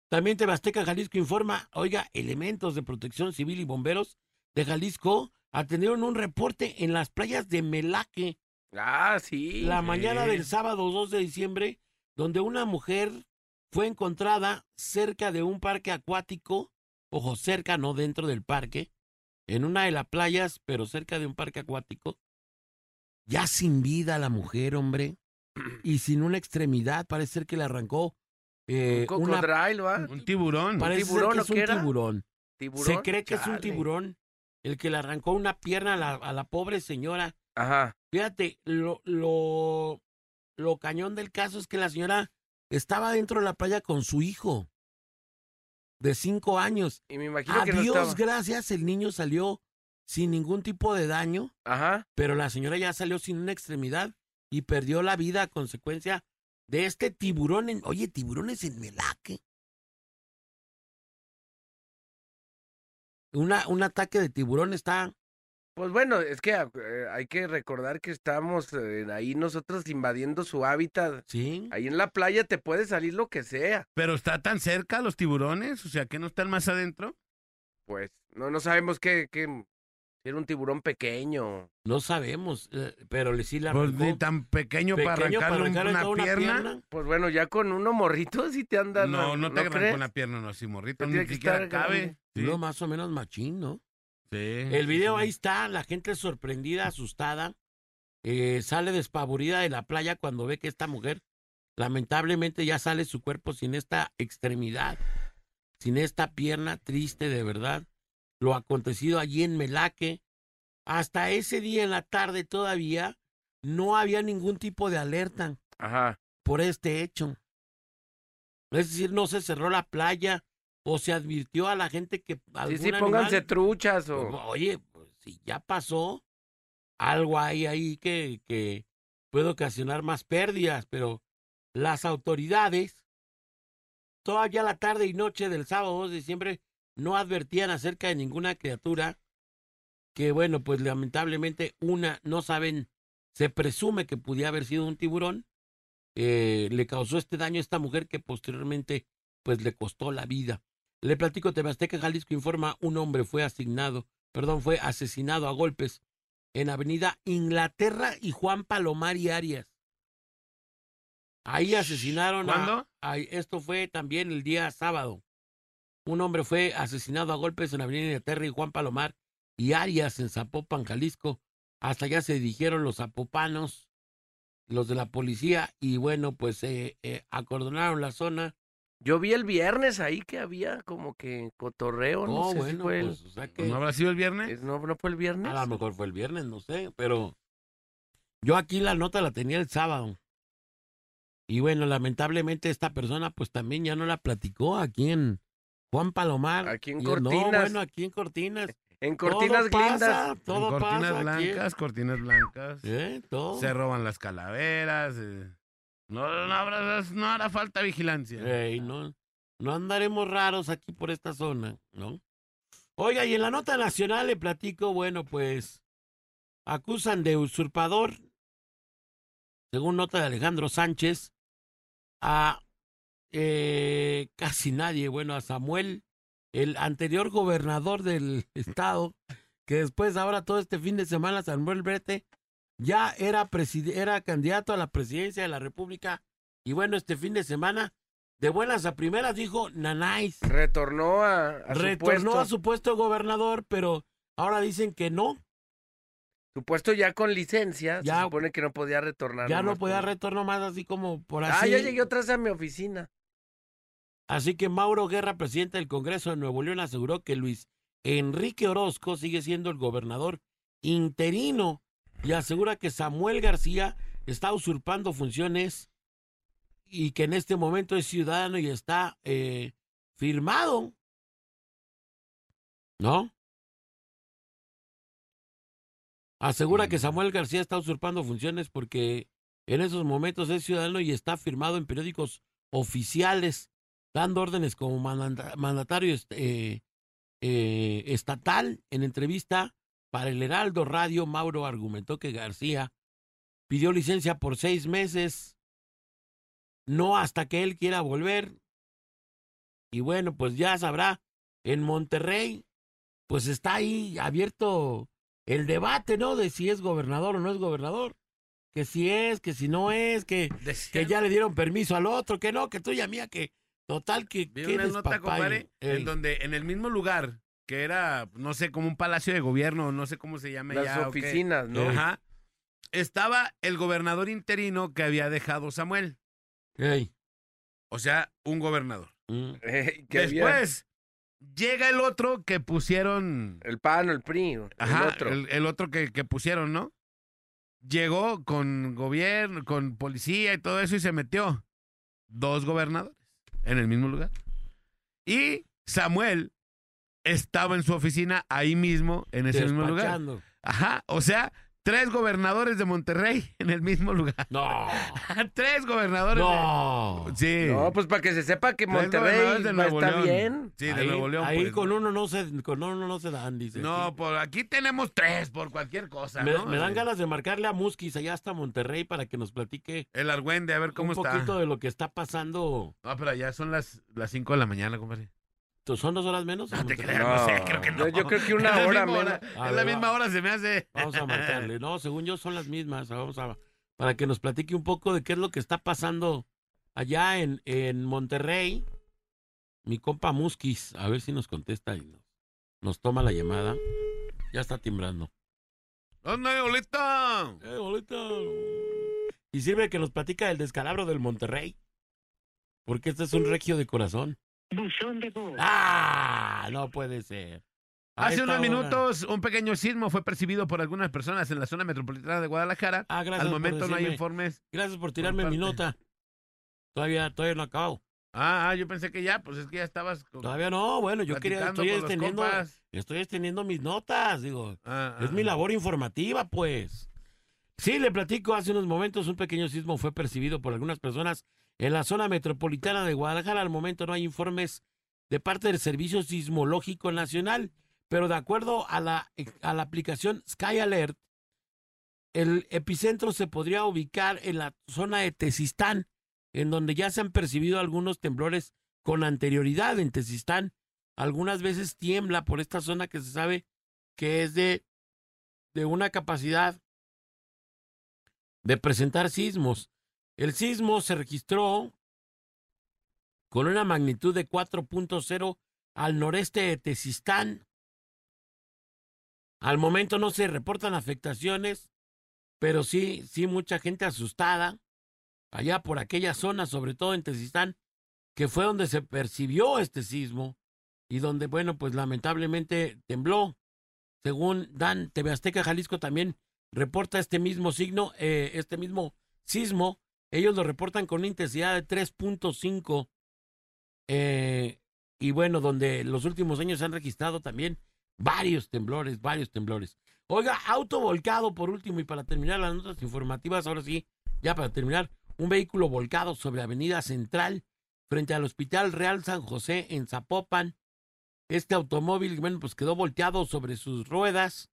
Speaker 8: También Tebasteca Jalisco informa, oiga, elementos de protección civil y bomberos de Jalisco atendieron un reporte en las playas de Melaque
Speaker 3: Ah, sí.
Speaker 8: la mañana del sábado 2 de diciembre, donde una mujer fue encontrada cerca de un parque acuático, ojo, cerca, no dentro del parque, en una de las playas, pero cerca de un parque acuático, ya sin vida la mujer, hombre, y sin una extremidad, parece ser que le arrancó eh,
Speaker 3: Un cocodrilo.
Speaker 2: Un tiburón.
Speaker 8: Parece ser
Speaker 3: tiburón
Speaker 8: que es un
Speaker 3: era?
Speaker 8: tiburón.
Speaker 3: ¿Tiburón?
Speaker 8: Se cree que es un tiburón el que le arrancó una pierna a la, a la pobre señora.
Speaker 3: Ajá.
Speaker 8: Fíjate, lo, lo, lo cañón del caso es que la señora estaba dentro de la playa con su hijo de cinco años.
Speaker 3: Y me imagino
Speaker 8: A
Speaker 3: que no
Speaker 8: Dios
Speaker 3: estaba.
Speaker 8: gracias, el niño salió sin ningún tipo de daño,
Speaker 3: Ajá.
Speaker 8: pero la señora ya salió sin una extremidad y perdió la vida a consecuencia de este tiburón. En, oye, tiburones en Melaque. Una, un ataque de tiburón está
Speaker 3: Pues bueno, es que eh, hay que recordar que estamos eh, ahí nosotros invadiendo su hábitat.
Speaker 8: Sí.
Speaker 3: Ahí en la playa te puede salir lo que sea.
Speaker 2: Pero está tan cerca los tiburones, o sea, que no están más adentro.
Speaker 3: Pues no, no sabemos qué, qué, era un tiburón pequeño.
Speaker 8: No sabemos, eh, pero le sí la
Speaker 2: Pues
Speaker 8: arrancó.
Speaker 2: ni tan pequeño, para
Speaker 8: Pequeño
Speaker 2: arrancarle un-
Speaker 8: arrancarle
Speaker 2: una,
Speaker 8: toda
Speaker 2: pierna.
Speaker 3: Pues bueno, ya con uno morrito si te andan.
Speaker 2: No, no te arrancó
Speaker 3: crees?
Speaker 2: una pierna, no, así morrito,
Speaker 3: Tiene
Speaker 2: ni
Speaker 3: que
Speaker 2: siquiera
Speaker 3: estar
Speaker 2: cabe.
Speaker 3: grande.
Speaker 2: Sí,
Speaker 8: No, más o menos machín, ¿no?
Speaker 2: sí,
Speaker 8: El video
Speaker 2: sí.
Speaker 8: ahí está, la gente sorprendida, asustada, eh, sale despavorida de la playa cuando ve que esta mujer, lamentablemente ya sale su cuerpo sin esta extremidad, sin esta pierna triste de verdad. Lo acontecido allí en Melaque, hasta ese día en la tarde todavía no había ningún tipo de alerta
Speaker 3: Ajá.
Speaker 8: por este hecho. Es decir, no se cerró la playa o se advirtió a la gente que
Speaker 3: Sí, sí, pónganse
Speaker 8: animal-
Speaker 3: truchas
Speaker 8: pues,
Speaker 3: o.
Speaker 8: Oye, pues, si ya pasó, algo hay ahí que, que puede ocasionar más pérdidas, pero las autoridades, todavía la tarde y noche del sábado 2 de diciembre, no advertían acerca de ninguna criatura que, bueno, pues lamentablemente una, no saben, se presume que pudiera haber sido un tiburón, eh, le causó este daño a esta mujer que posteriormente, pues le costó la vida. Le platico, Tebasteca Jalisco informa, un hombre fue asignado, perdón, fue asesinado a golpes en Avenida Inglaterra y Juan Palomar y Arias. Ahí asesinaron a-
Speaker 2: ¿Cuándo?
Speaker 8: ahí- esto fue también el día sábado. Un hombre fue asesinado a golpes en Avenida Inglaterra y Juan Palomar y Arias en Zapopan, Jalisco. Hasta allá se dirigieron los zapopanos, los de la policía, y bueno, pues eh, eh, acordonaron la zona
Speaker 3: Yo vi el viernes ahí que había como que cotorreo, no
Speaker 8: Oh,
Speaker 3: sé si
Speaker 8: bueno,
Speaker 3: fue el-
Speaker 8: pues, o sea que
Speaker 2: ¿No habrá sido el viernes?
Speaker 3: es- no, no fue el viernes.
Speaker 8: a lo mejor fue el viernes, no sé, pero yo aquí la nota la tenía el sábado. Y bueno, lamentablemente esta persona pues también ya no la platicó aquí en Juan Palomar.
Speaker 3: Aquí en Cortinas.
Speaker 8: No, bueno, aquí en Cortinas.
Speaker 3: En cortinas
Speaker 8: todo
Speaker 3: glindas.
Speaker 8: pasa, todo
Speaker 2: En cortinas
Speaker 8: pasa aquí.
Speaker 2: blancas, cortinas blancas.
Speaker 8: ¿Eh? Todo.
Speaker 2: Se roban las calaveras. eh. No, no, habrá, no hará falta vigilancia.
Speaker 8: Ey, no, no andaremos raros aquí por esta zona, ¿no? Oiga, y en la nota nacional le platico, bueno, pues acusan de usurpador, según nota de Alejandro Sánchez, a eh, casi nadie, bueno, a Samuel, el anterior gobernador del estado, que después ahora todo este fin de semana Samuel Brete ya era, era candidato a la presidencia de la República y bueno, este fin de semana, de buenas a primeras, dijo Nanáis.
Speaker 3: Retornó a, a su
Speaker 8: Retornó
Speaker 3: puesto.
Speaker 8: a su puesto de gobernador, pero ahora dicen que no,
Speaker 3: Su puesto ya con licencia.
Speaker 8: Ya-
Speaker 3: se supone que no podía retornar.
Speaker 8: ya no podía
Speaker 3: por-
Speaker 8: retornar más así como por
Speaker 3: Ah,
Speaker 8: así.
Speaker 3: ya llegué otra vez a mi oficina.
Speaker 8: Así que Mauro Guerra, presidente del Congreso de Nuevo León, aseguró que Luis Enrique Orozco sigue siendo el gobernador interino y asegura que Samuel García está usurpando funciones y que en este momento es ciudadano y está eh, firmado. ¿No? Asegura que Samuel García está usurpando funciones porque en esos momentos es ciudadano y está firmado en periódicos oficiales dando órdenes como mandata- mandatario est- eh, eh, estatal. En entrevista para el Heraldo Radio, Mauro argumentó que García pidió licencia por seis meses, no hasta que él quiera volver. Y bueno, pues ya sabrá, en Monterrey, pues está ahí abierto el debate, ¿no? De si es gobernador o no es gobernador. Que si es, que si no es, que que ya le dieron permiso al otro, que no, que tuya mía, que total, que
Speaker 2: Vi
Speaker 8: que
Speaker 2: una
Speaker 8: eres
Speaker 2: nota, compadre, en donde en el mismo lugar, que era, no sé, como un palacio de gobierno, no sé cómo se llama
Speaker 3: Las
Speaker 2: ya. qué.
Speaker 3: oficinas, ¿no?
Speaker 2: Ajá. Estaba el gobernador interino que había dejado Samuel.
Speaker 8: Ey.
Speaker 2: O sea, un gobernador.
Speaker 8: Mm.
Speaker 3: Había
Speaker 2: Después, llega el otro que pusieron.
Speaker 3: El PAN o el PRI. o
Speaker 2: Ajá,
Speaker 3: el otro.
Speaker 2: el, el otro que, que pusieron, ¿no? Llegó con gobierno, con policía y todo eso y se metió. Dos gobernadores en el mismo lugar. Y Samuel estaba en su oficina ahí mismo, en ese mismo lugar. Ajá, o sea, tres gobernadores de Monterrey en el mismo lugar.
Speaker 8: No.
Speaker 2: tres gobernadores.
Speaker 8: No.
Speaker 2: de- Sí.
Speaker 3: No, pues para que se sepa que Monterrey
Speaker 2: de Nuevo
Speaker 3: está
Speaker 2: León.
Speaker 3: bien.
Speaker 2: Sí, de
Speaker 8: ahí,
Speaker 2: Nuevo León.
Speaker 8: ahí
Speaker 2: pues.
Speaker 8: con uno no se con uno no se dan, dice.
Speaker 2: No,
Speaker 8: Sí.
Speaker 2: por aquí tenemos tres por cualquier cosa,
Speaker 8: me,
Speaker 2: ¿no?
Speaker 8: me dan ganas de marcarle a Musquis allá hasta Monterrey para que nos platique
Speaker 2: El argüende, a ver cómo
Speaker 8: un
Speaker 2: está.
Speaker 8: poquito de lo que está pasando.
Speaker 2: No, pero ya son las, las 5 de la mañana, compadre.
Speaker 8: ¿Son dos horas menos? en
Speaker 2: No te
Speaker 8: Monterrey?
Speaker 2: creas, no, sé, creo que no.
Speaker 3: Yo- yo creo que una hora menos.
Speaker 2: Es la misma hora, se me hace.
Speaker 8: Vamos a marcarle. No, según yo son las mismas. Vamos a para que nos platique un poco de qué es lo que está pasando allá en, en Monterrey. Mi compa Musquis, a ver si nos contesta y nos, nos toma la llamada. Ya está timbrando.
Speaker 2: ¿Dónde, bolita?
Speaker 8: Eh, bolito. Y sirve que nos platica el descalabro del Monterrey. Porque este es un regio de corazón.
Speaker 9: Buzón de voz.
Speaker 8: ¡Ah! No puede ser. A
Speaker 2: Hace unos
Speaker 8: hora-
Speaker 2: minutos, un pequeño sismo fue percibido por algunas personas en la zona metropolitana de Guadalajara.
Speaker 8: Ah, gracias
Speaker 2: Al
Speaker 8: por
Speaker 2: momento no hay informes.
Speaker 8: Gracias por tirarme mi nota. Todavía, todavía no acabo.
Speaker 2: Ah, ah, yo pensé que ya, pues es que ya estabas con-
Speaker 8: Todavía no, bueno, yo quería, estoy extendiendo, estoy extendiendo mis notas, digo.
Speaker 2: Ah,
Speaker 8: Es
Speaker 2: ah,
Speaker 8: mi
Speaker 2: ah.
Speaker 8: labor informativa, pues. Sí, le platico, hace unos momentos un pequeño sismo fue percibido por algunas personas en la zona metropolitana de Guadalajara. Al momento no hay informes de parte del Servicio Sismológico Nacional, pero de acuerdo a la, a la aplicación Sky Alert, el epicentro se podría ubicar en la zona de Tezistán, en donde ya se han percibido algunos temblores con anterioridad en Tezistán. Algunas veces tiembla por esta zona que se sabe que es de, de una capacidad de presentar sismos. El sismo se registró con una magnitud de 4.0 al noreste de Tezistán. Al momento no se reportan afectaciones, pero sí, sí mucha gente asustada allá por aquella zona, sobre todo en Tezistán, que fue donde se percibió este sismo y donde, bueno, pues lamentablemente tembló. Según Dan, TV Azteca Jalisco también reporta este mismo signo, eh, este mismo sismo. Ellos lo reportan con una intensidad de 3.5. eh, y bueno, donde los últimos años se han registrado también varios temblores, varios temblores. Oiga, auto volcado por último y para terminar las notas informativas, ahora sí, ya para terminar, un vehículo volcado sobre Avenida Central frente al Hospital Real San José en Zapopan. Este automóvil, bueno, pues quedó volteado sobre sus ruedas.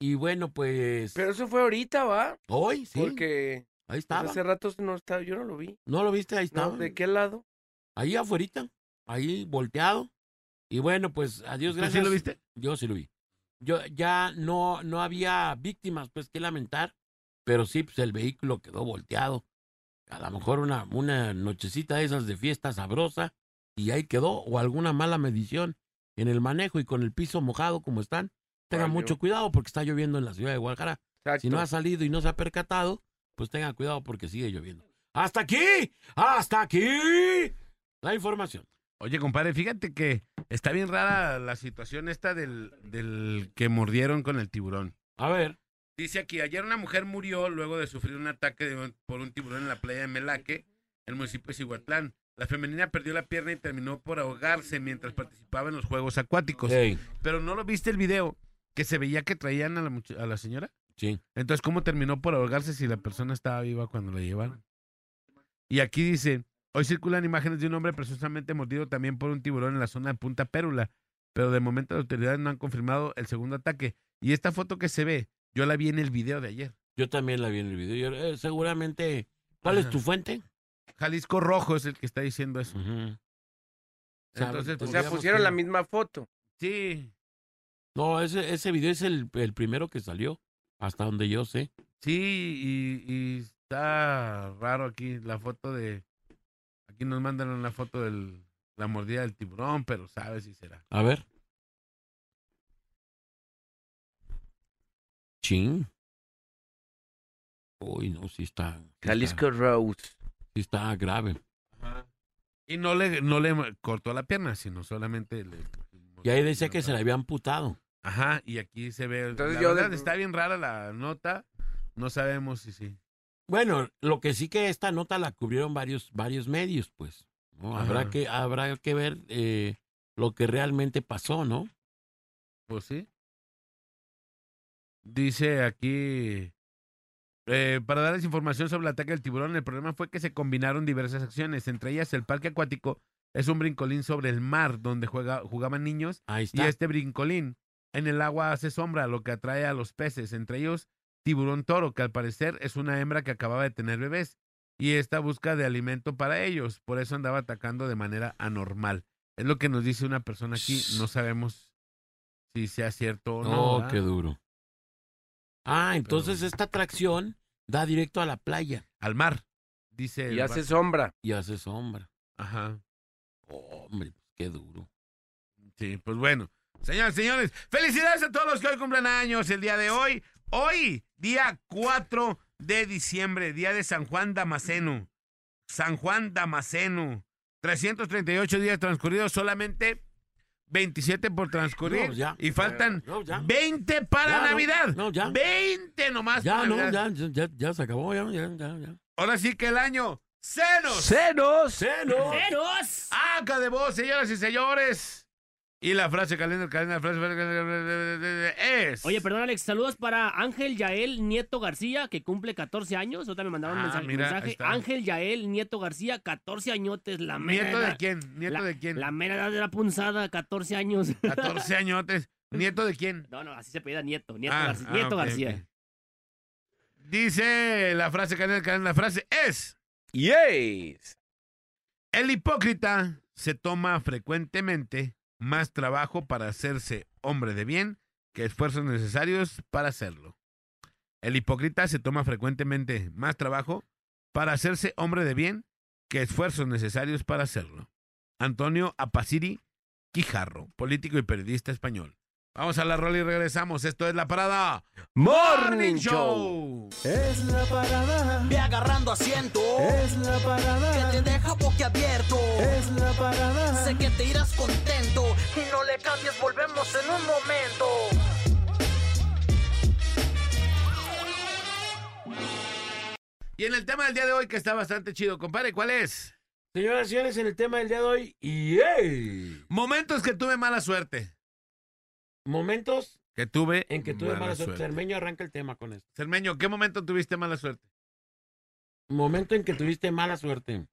Speaker 8: Y bueno, pues
Speaker 3: Pero eso fue ahorita, ¿va?
Speaker 8: hoy, sí,
Speaker 3: Porque
Speaker 8: ahí estaba.
Speaker 3: hace rato no estaba, yo no lo vi.
Speaker 8: ¿No lo viste? Ahí
Speaker 3: No,
Speaker 8: estaba.
Speaker 3: ¿De qué lado?
Speaker 8: Ahí afuera, ahí volteado. Y bueno, pues adiós,
Speaker 2: ¿Tú
Speaker 8: gracias.
Speaker 2: sí lo viste?
Speaker 8: Yo sí lo vi. Yo ya no, no había víctimas, pues que lamentar, pero sí, pues el vehículo quedó volteado. A lo mejor una, una nochecita de esas de fiesta sabrosa y ahí quedó, o alguna mala medición en el manejo y con el piso mojado como están. Tengan mucho cuidado porque está lloviendo en la ciudad de Guadalajara.
Speaker 3: Exacto.
Speaker 8: Si no ha salido y no se ha percatado, pues tengan cuidado porque sigue lloviendo. ¡Hasta aquí! ¡Hasta aquí! La información.
Speaker 2: Oye, compadre, fíjate que está bien rara la situación esta del, del que mordieron con el tiburón.
Speaker 8: A ver.
Speaker 2: Dice aquí, ayer una mujer murió luego de sufrir un ataque de por un tiburón en la playa de Melaque, el municipio de Cihuatlán. La femenina perdió la pierna y terminó por ahogarse mientras participaba en los juegos acuáticos. Pero no lo viste el video que se veía que traían a la, a la señora.
Speaker 8: Sí.
Speaker 2: Entonces, ¿cómo terminó por ahogarse si la persona estaba viva cuando la llevaron? Y aquí dice, hoy circulan imágenes de un hombre presuntamente mordido también por un tiburón en la zona de Punta Pérula, pero de momento las autoridades no han confirmado el segundo ataque. Y esta foto que se ve, yo la vi en el video de ayer.
Speaker 8: Yo también la vi en el video. Yo, eh, seguramente. ¿Cuál es
Speaker 2: Ajá.
Speaker 8: tu fuente?
Speaker 2: Jalisco Rojo es el que está diciendo eso. Entonces,
Speaker 3: O sea, pusieron
Speaker 8: que-
Speaker 3: la misma foto.
Speaker 2: sí,
Speaker 8: No, ese, ese video es el, el primero que salió, hasta donde yo sé.
Speaker 2: sí, y, y está raro aquí la foto de... Aquí nos mandan una foto de la mordida del tiburón, pero sabe si será.
Speaker 8: A ver. Chin. Uy, no, sí está. sí está-
Speaker 3: Jalisco Rose.
Speaker 8: Sí está grave.
Speaker 2: Y no le, no le cortó la pierna, sino solamente le...
Speaker 8: Y ahí decía que se le había amputado.
Speaker 2: Ajá, y aquí se ve...
Speaker 3: Entonces
Speaker 2: la
Speaker 3: yo
Speaker 2: verdad,
Speaker 3: de-
Speaker 2: está bien rara la nota. No sabemos si sí.
Speaker 8: Bueno, lo que sí que esta nota la cubrieron varios, varios medios, pues. ¿no? Habrá que, habrá que ver eh, lo que realmente pasó, ¿no?
Speaker 2: Pues sí. Dice aquí... eh, para darles información sobre el ataque del tiburón, el problema fue que se combinaron diversas acciones. Entre ellas, el parque acuático es un brincolín sobre el mar donde juega, jugaban niños
Speaker 8: Ahí
Speaker 2: Y
Speaker 8: está.
Speaker 2: este brincolín en el agua hace sombra, lo que atrae a los peces, entre ellos tiburón toro, que al parecer es una hembra que acababa de tener bebés. Y esta busca de alimento para ellos, por eso andaba atacando de manera anormal. Es lo que nos dice una persona aquí, no sabemos si sea cierto o no.
Speaker 8: Oh,
Speaker 2: ¿verdad?
Speaker 8: qué duro. Ah, entonces esta atracción da directo a la playa
Speaker 2: Al mar, dice.
Speaker 3: Y hace sombra.
Speaker 8: y hace sombra.
Speaker 2: Ajá.
Speaker 8: hombre, pues, qué duro.
Speaker 2: Sí, pues bueno. Señores, señores, felicidades a todos los que hoy cumplen años el día de hoy. Hoy, día 4 de diciembre, día de San Juan Damasceno. San Juan Damasceno. 338 días transcurridos, solamente 27 por transcurrir.
Speaker 8: No, ya.
Speaker 2: y faltan
Speaker 8: No, ya.
Speaker 2: 20 para
Speaker 8: Ya,
Speaker 2: Navidad.
Speaker 8: no, ya.
Speaker 2: 20 nomás
Speaker 8: Ya,
Speaker 2: para
Speaker 8: no,
Speaker 2: Navidad.
Speaker 8: ya, ya, ya se acabó, ya, ya, ya. ya.
Speaker 2: Ahora sí que el año senos.
Speaker 3: ¡Cenos!
Speaker 8: ¡Cero!
Speaker 4: ¡Ceros!
Speaker 2: Acá de voz, señoras y señores. Y la frase calendar, calendar, frase, frase, es.
Speaker 4: Oye, perdón, Alex, saludos para Ángel Yael Nieto García, que cumple 14 años. Ahorita me mandaron un
Speaker 2: Ah,
Speaker 4: mensaje.
Speaker 2: mira.
Speaker 4: Ángel Yael Nieto García, 14 añotes, la mera.
Speaker 2: ¿Nieto de quién? ¿Nieto
Speaker 4: la,
Speaker 2: de quién?
Speaker 4: La mera edad de la punzada, 14 años.
Speaker 2: 14 añotes. ¿Nieto de quién?
Speaker 4: No, no, así se pedía Nieto, Nieto,
Speaker 2: Ah,
Speaker 4: García.
Speaker 2: ah,
Speaker 4: Nieto García.
Speaker 2: Dice la frase calendar, calendar, la frase es.
Speaker 3: ¡Yes!
Speaker 2: El hipócrita se toma frecuentemente más trabajo para hacerse hombre de bien que esfuerzos necesarios para hacerlo. El hipócrita se toma frecuentemente más trabajo para hacerse hombre de bien que esfuerzos necesarios para hacerlo. Antonio Apaciri Quijarro, político y periodista español. Vamos a la rola y regresamos. Esto es La Parada
Speaker 3: Morning Show.
Speaker 7: Es la parada,
Speaker 1: Ve agarrando asiento.
Speaker 7: es la
Speaker 1: Que
Speaker 7: parada,
Speaker 1: te deja boquiabierto.
Speaker 7: es la parada.
Speaker 1: Sé que te irás contento. Y no le cambies, volvemos en un momento.
Speaker 2: Y en el tema del día de hoy, que está bastante chido, compadre, ¿cuál es?
Speaker 8: Señoras y señores, en el tema del día de hoy, ¡yay!
Speaker 2: Momentos que tuve mala suerte.
Speaker 8: Momentos
Speaker 2: Que tuve
Speaker 8: en que tuve mala suerte. Cermeño arranca el tema con esto.
Speaker 2: Cermeño, ¿qué momento tuviste mala suerte?
Speaker 8: Momento en que tuviste mala suerte.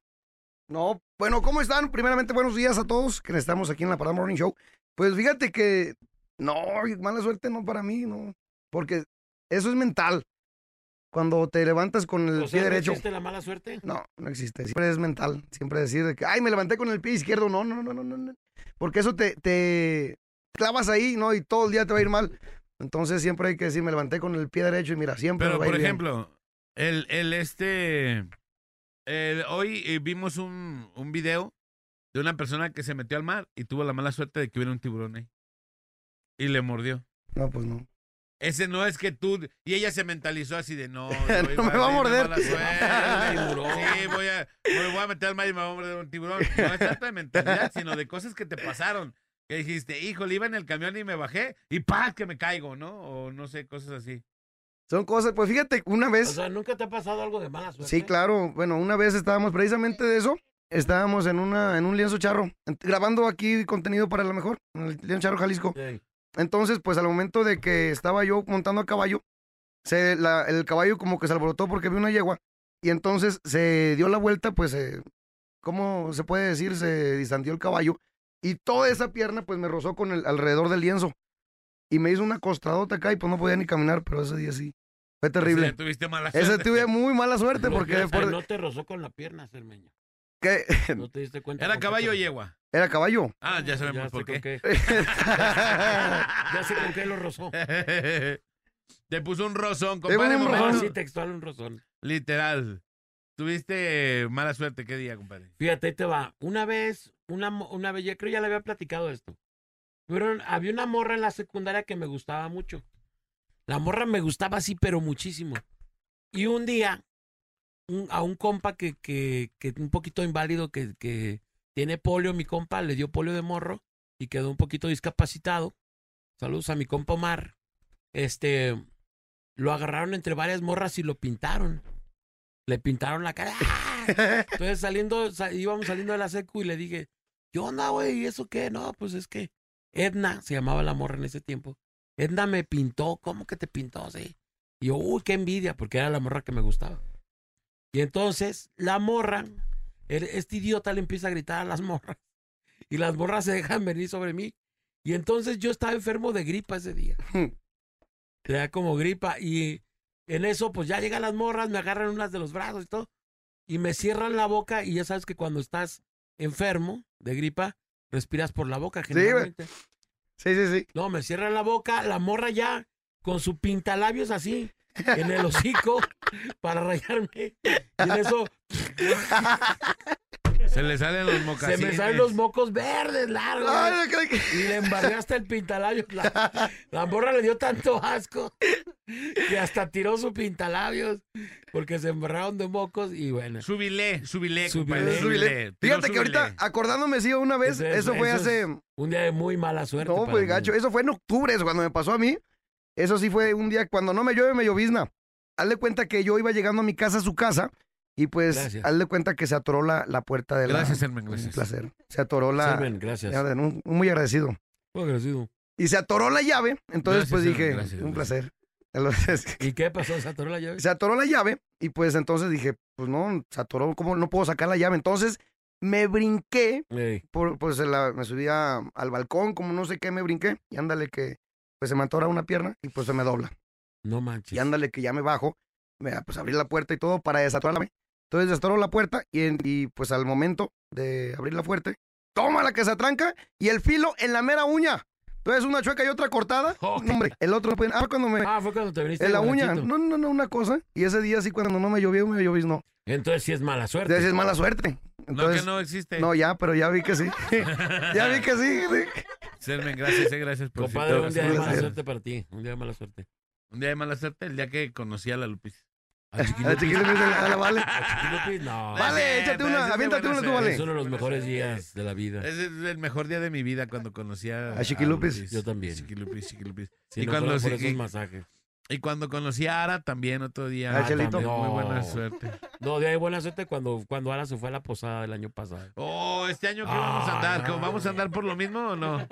Speaker 9: No, bueno, ¿cómo están? Primeramente, buenos días a todos que estamos aquí en la Parada Morning Show. Pues fíjate que no, mala suerte no para mí, no. Porque eso es mental. Cuando te levantas con el
Speaker 8: O sea,
Speaker 9: pie
Speaker 8: ¿no
Speaker 9: derecho.
Speaker 8: existe la mala suerte?
Speaker 9: No, no existe. Siempre es mental. Siempre decir de que, ay, me levanté con el pie izquierdo. No, no, no, no, no. no. Porque eso te, te clavas ahí, ¿no? Y todo el día te va a ir mal. Entonces siempre hay que decir, me levanté con el pie derecho y mira, siempre
Speaker 2: Pero,
Speaker 9: me va a ir
Speaker 2: por
Speaker 9: bien.
Speaker 2: ejemplo, el, el este. el- hoy eh, vimos un, un video de una persona que se metió al mar y tuvo la mala suerte de que hubiera un tiburón ahí. Y le mordió.
Speaker 9: No, pues no.
Speaker 2: Ese no es que tú. Y ella se mentalizó así de no.
Speaker 9: No me va a morder.
Speaker 2: suerte. Sí, voy a, me voy a meter al mar y me va a morder un tiburón. No es tanto de mentalidad, sino de cosas que te pasaron. Que dijiste, híjole, iba en el camión y me bajé y ¡paz! que me caigo, ¿no? O no sé, cosas así.
Speaker 9: Son cosas, pues fíjate, una
Speaker 8: O
Speaker 9: vez.
Speaker 8: sea, ¿nunca te ha pasado algo de mala suerte?
Speaker 9: Sí, claro. Bueno, una vez estábamos precisamente de eso. Estábamos en una en un lienzo charro, grabando aquí contenido para la mejor, en el lienzo charro Jalisco.
Speaker 8: Sí.
Speaker 9: Entonces, pues al momento de que estaba yo montando a caballo, se, la- el caballo como que se alborotó porque vi una yegua y entonces se dio la vuelta, pues, eh, ¿cómo se puede decir? Se distanció el caballo y toda esa pierna pues me rozó con el alrededor del lienzo y me hizo una costradota acá y pues no podía ni caminar, pero ese día sí. Fue terrible.
Speaker 2: Ese tuviste mala suerte.
Speaker 9: Ese tuve muy mala suerte porque por-
Speaker 8: no te rozó con la pierna, Cermeño.
Speaker 9: ¿qué?
Speaker 8: No te diste cuenta.
Speaker 2: ¿Era
Speaker 8: qué
Speaker 2: caballo o yegua?
Speaker 9: era caballo.
Speaker 2: Ah, ya sabemos
Speaker 8: Ya
Speaker 2: por qué.
Speaker 8: con Ya sé con qué lo rozó.
Speaker 2: Te puso un rozón, compadre.
Speaker 9: un rozón.
Speaker 8: sí, textual un rozón.
Speaker 2: Literal. Tuviste mala suerte, ¿qué día, compadre?
Speaker 8: Fíjate, ahí te va. Una vez, una, una ya creo ya le había platicado esto. Pero había una morra en la secundaria que me gustaba mucho. La morra me gustaba así, pero muchísimo. Y un día, un- a un compa que, que, que un poquito inválido, que, que tiene polio, mi compa, le dio polio de morro y quedó un poquito discapacitado. Saludos a mi compa Omar. Este, lo agarraron entre varias morras y lo pintaron. Le pintaron la cara. ¡Ah! Entonces saliendo, sa- íbamos saliendo de la secu y le dije, ¿qué onda, güey? ¿Y eso qué? No, pues es que Edna, se llamaba la morra en ese tiempo. Edna me pintó, ¿cómo que te pintó? Sí. Y yo, uy, qué envidia, porque era la morra que me gustaba. Y entonces la morra, el- este idiota le empieza a gritar a las morras. Y las morras se dejan venir sobre mí. Y entonces yo estaba enfermo de gripa ese día. Era como gripa. Y en eso, pues ya llegan las morras, me agarran unas de los brazos y todo. Y me cierran la boca. Y ya sabes que cuando estás enfermo de gripa, respiras por la boca generalmente.
Speaker 9: Sí, sí, sí.
Speaker 8: No, me cierran la boca, la morra ya con su pintalabios así en el hocico para rayarme. Y en eso
Speaker 2: Se le salen los
Speaker 8: se
Speaker 2: mocasines.
Speaker 8: me salen los mocos verdes largos. Y le embarré hasta el pintalabios. La, la morra le dio tanto asco que hasta tiró su pintalabios porque se embarraron de mocos y bueno.
Speaker 2: Compadre.
Speaker 9: Súbile.
Speaker 2: súbile. Tiro
Speaker 9: Fíjate que ahorita, acordándome, sí, una vez,
Speaker 8: Eso es-
Speaker 9: eso fue
Speaker 8: eso
Speaker 9: hace...
Speaker 8: Un día de muy mala suerte.
Speaker 9: No, pues
Speaker 8: mí.
Speaker 9: gacho, eso fue en octubre, eso cuando me pasó a mí. Eso sí fue un día cuando no me llueve, me llovizna. Hazle cuenta que yo iba llegando a mi casa, a su casa, y pues
Speaker 8: Gracias.
Speaker 9: hazle cuenta que se atoró la, la puerta de la...
Speaker 2: Gracias, Hermen,
Speaker 9: Un
Speaker 2: gracias.
Speaker 9: placer. Se atoró la...
Speaker 8: Sirven, gracias.
Speaker 9: Ya, un- muy agradecido.
Speaker 8: Muy agradecido.
Speaker 9: Y se atoró la llave, entonces
Speaker 2: Gracias,
Speaker 9: pues dije,
Speaker 2: gracias,
Speaker 9: un placer. Entonces,
Speaker 8: ¿Y qué pasó? ¿Se atoró la llave?
Speaker 9: se atoró la llave y pues entonces dije, pues no, se atoró, ¿cómo no puedo sacar la llave? Entonces me brinqué,
Speaker 8: Ey.
Speaker 9: por, pues la- me subí a- al balcón, como no sé qué, me brinqué y ándale que pues se me atora una pierna y pues se me dobla.
Speaker 8: No manches.
Speaker 9: Y ándale que ya me bajo, me, pues abrí la puerta y todo para desatorar la llave. Entonces desatoró la puerta y, en- y pues al momento de abrir la puerta, toma la que se atranca y el filo en la mera uña. Entonces una chueca y otra cortada.
Speaker 8: Oh,
Speaker 9: No, hombre, el otro no puede- Ah, cuando me...
Speaker 8: Ah, fue cuando te viniste.
Speaker 9: En la uña. No, no, no, una cosa. Y ese día sí, cuando no me llovió, me lloviznó.
Speaker 8: Entonces sí es mala suerte.
Speaker 9: Entonces es mala suerte.
Speaker 2: No,
Speaker 9: Entonces,
Speaker 2: que no existe.
Speaker 9: no, ya, pero ya vi que sí. ya vi que sí. sí.
Speaker 2: Sermen, gracias, eh, gracias por
Speaker 8: Compadre, un día de mala suerte para ti. Un día de mala suerte.
Speaker 2: Un día de mala suerte, el día que conocí a la Lupis.
Speaker 8: A
Speaker 9: A la chiquillo le dice, "Ala, vale.
Speaker 8: A Chiquilupis, no.
Speaker 9: Vale, échate una, aviéntate una tú, vale.
Speaker 8: Es uno de los mejores días de la vida.
Speaker 2: Ese es el mejor día de mi vida cuando conocí a,
Speaker 9: A.
Speaker 8: Yo también.
Speaker 2: Chiquilupis, Chiquilupis.
Speaker 8: Si
Speaker 2: y,
Speaker 8: no
Speaker 2: cuando,
Speaker 8: fuera por
Speaker 2: se-
Speaker 8: esos
Speaker 2: y-
Speaker 8: masajes.
Speaker 2: y cuando conocí a Ara también otro día.
Speaker 9: Ah, Chelito.
Speaker 2: también Muy
Speaker 8: No.
Speaker 2: buena suerte.
Speaker 8: No, de ahí buena suerte cuando, cuando Ara se fue a la posada el año pasado.
Speaker 2: Oh, este año que vamos a andar,
Speaker 8: Ah,
Speaker 2: ¿Cómo ¿vamos a andar por lo mismo o no?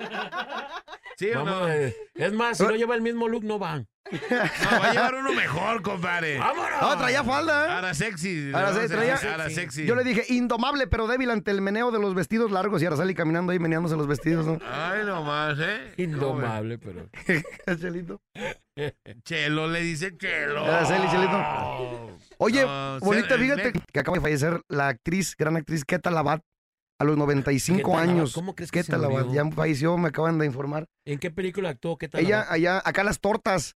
Speaker 2: ¿Sí o
Speaker 8: Vamos,
Speaker 2: no?
Speaker 8: eh, es más, si no lleva el mismo look, no van.
Speaker 2: No, va a llevar uno mejor, compadre.
Speaker 8: ¡Vámonos!
Speaker 9: Ah, traía falda, ¿eh?
Speaker 2: Ara sexy.
Speaker 9: Ara se- traía-
Speaker 2: sexy.
Speaker 9: Yo le dije, indomable pero débil ante el meneo de los vestidos largos y Araceli caminando ahí meneándose los vestidos, ¿no?
Speaker 2: Ay, nomás, ¿eh?
Speaker 8: Indomable, pero.
Speaker 9: Chelito.
Speaker 2: Chelo, le dice Chelo.
Speaker 9: Araceli, Chelito. Oye,
Speaker 2: No,
Speaker 9: bonita, fíjate que acaba de fallecer la actriz, gran actriz Keta Labat, a los 95
Speaker 8: Keta Labat,
Speaker 9: años.
Speaker 8: ¿cómo crees que se murió?
Speaker 9: ya falleció, me acaban de informar.
Speaker 8: ¿En qué película actuó? ¿Qué tal?
Speaker 9: Ella, allá, acá las tortas,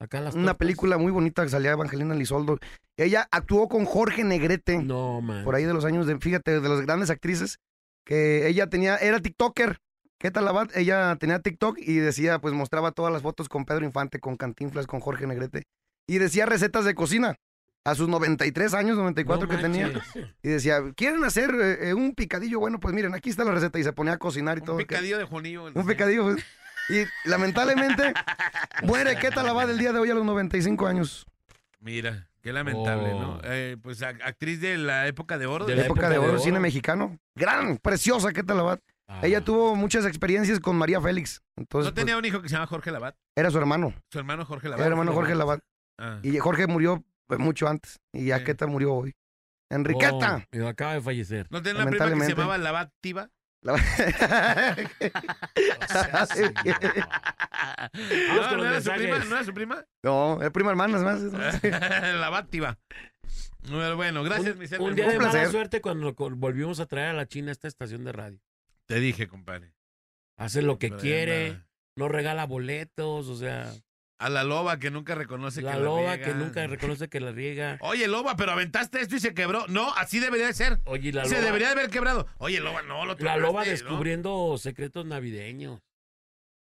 Speaker 8: Acá las
Speaker 9: una película muy bonita que salía Evangelina Lizoldo. Ella actuó con Jorge Negrete,
Speaker 8: No, man.
Speaker 9: por ahí de los años de, fíjate, de las grandes actrices, que ella tenía, era TikToker. Keta Labat, ella tenía TikTok y decía, pues mostraba todas las fotos con Pedro Infante, con Cantinflas, con Jorge Negrete. Y decía recetas de cocina. A sus 93 años, 94
Speaker 8: No
Speaker 9: que tenía. Y decía, ¿quieren hacer eh, un picadillo? Bueno, pues miren, aquí está la receta. Y se ponía a cocinar y todo.
Speaker 2: Un picadillo de Juanillo.
Speaker 9: Un picadillo. pues. Y lamentablemente muere Keta Labat el día de hoy a los 95 años.
Speaker 2: Mira, qué lamentable,
Speaker 8: Oh.
Speaker 2: ¿no? Eh, pues actriz de la época de oro.
Speaker 8: De
Speaker 9: La
Speaker 8: la
Speaker 9: época de
Speaker 8: época de
Speaker 9: oro,
Speaker 8: oro.
Speaker 9: cine mexicano. Gran, preciosa Keta Labat.
Speaker 8: Ah.
Speaker 9: Ella tuvo muchas experiencias con María Félix. Entonces,
Speaker 2: ¿No tenía un hijo que se llama Jorge Labat?
Speaker 9: pues, era su hermano.
Speaker 2: Su hermano Jorge Labat.
Speaker 9: Era hermano Jorge Labat.
Speaker 2: Ah.
Speaker 9: Y Jorge murió pues, mucho antes. Y ya. Keta murió hoy. Enriqueta.
Speaker 8: Oh, y acaba de fallecer.
Speaker 2: ¿No tenía una prima que se llamaba Labat Tiva?
Speaker 9: La-
Speaker 2: no, ¿no era su prima? ¿No era su prima?
Speaker 9: no, es prima hermana, es más.
Speaker 2: Labat Tiva. Bueno, bueno, gracias, mi ser.
Speaker 8: Un día
Speaker 9: Un
Speaker 8: de mala
Speaker 9: placer.
Speaker 8: suerte cuando volvimos a traer a la China a esta estación de radio.
Speaker 2: Te dije, compadre.
Speaker 8: Hace lo que
Speaker 2: Pero
Speaker 8: quiere, no regala boletos, o sea,
Speaker 2: A la loba que nunca reconoce
Speaker 8: la
Speaker 2: que
Speaker 8: loba
Speaker 2: la
Speaker 8: que
Speaker 2: riega.
Speaker 8: nunca reconoce que la riega.
Speaker 2: Oye, loba, pero aventaste esto y se quebró. No, así debería de ser.
Speaker 8: Oye, la
Speaker 2: se
Speaker 8: loba,
Speaker 2: debería de haber quebrado. Oye, loba, no, lo
Speaker 8: la loba
Speaker 2: ¿no?
Speaker 8: descubriendo secretos navideños.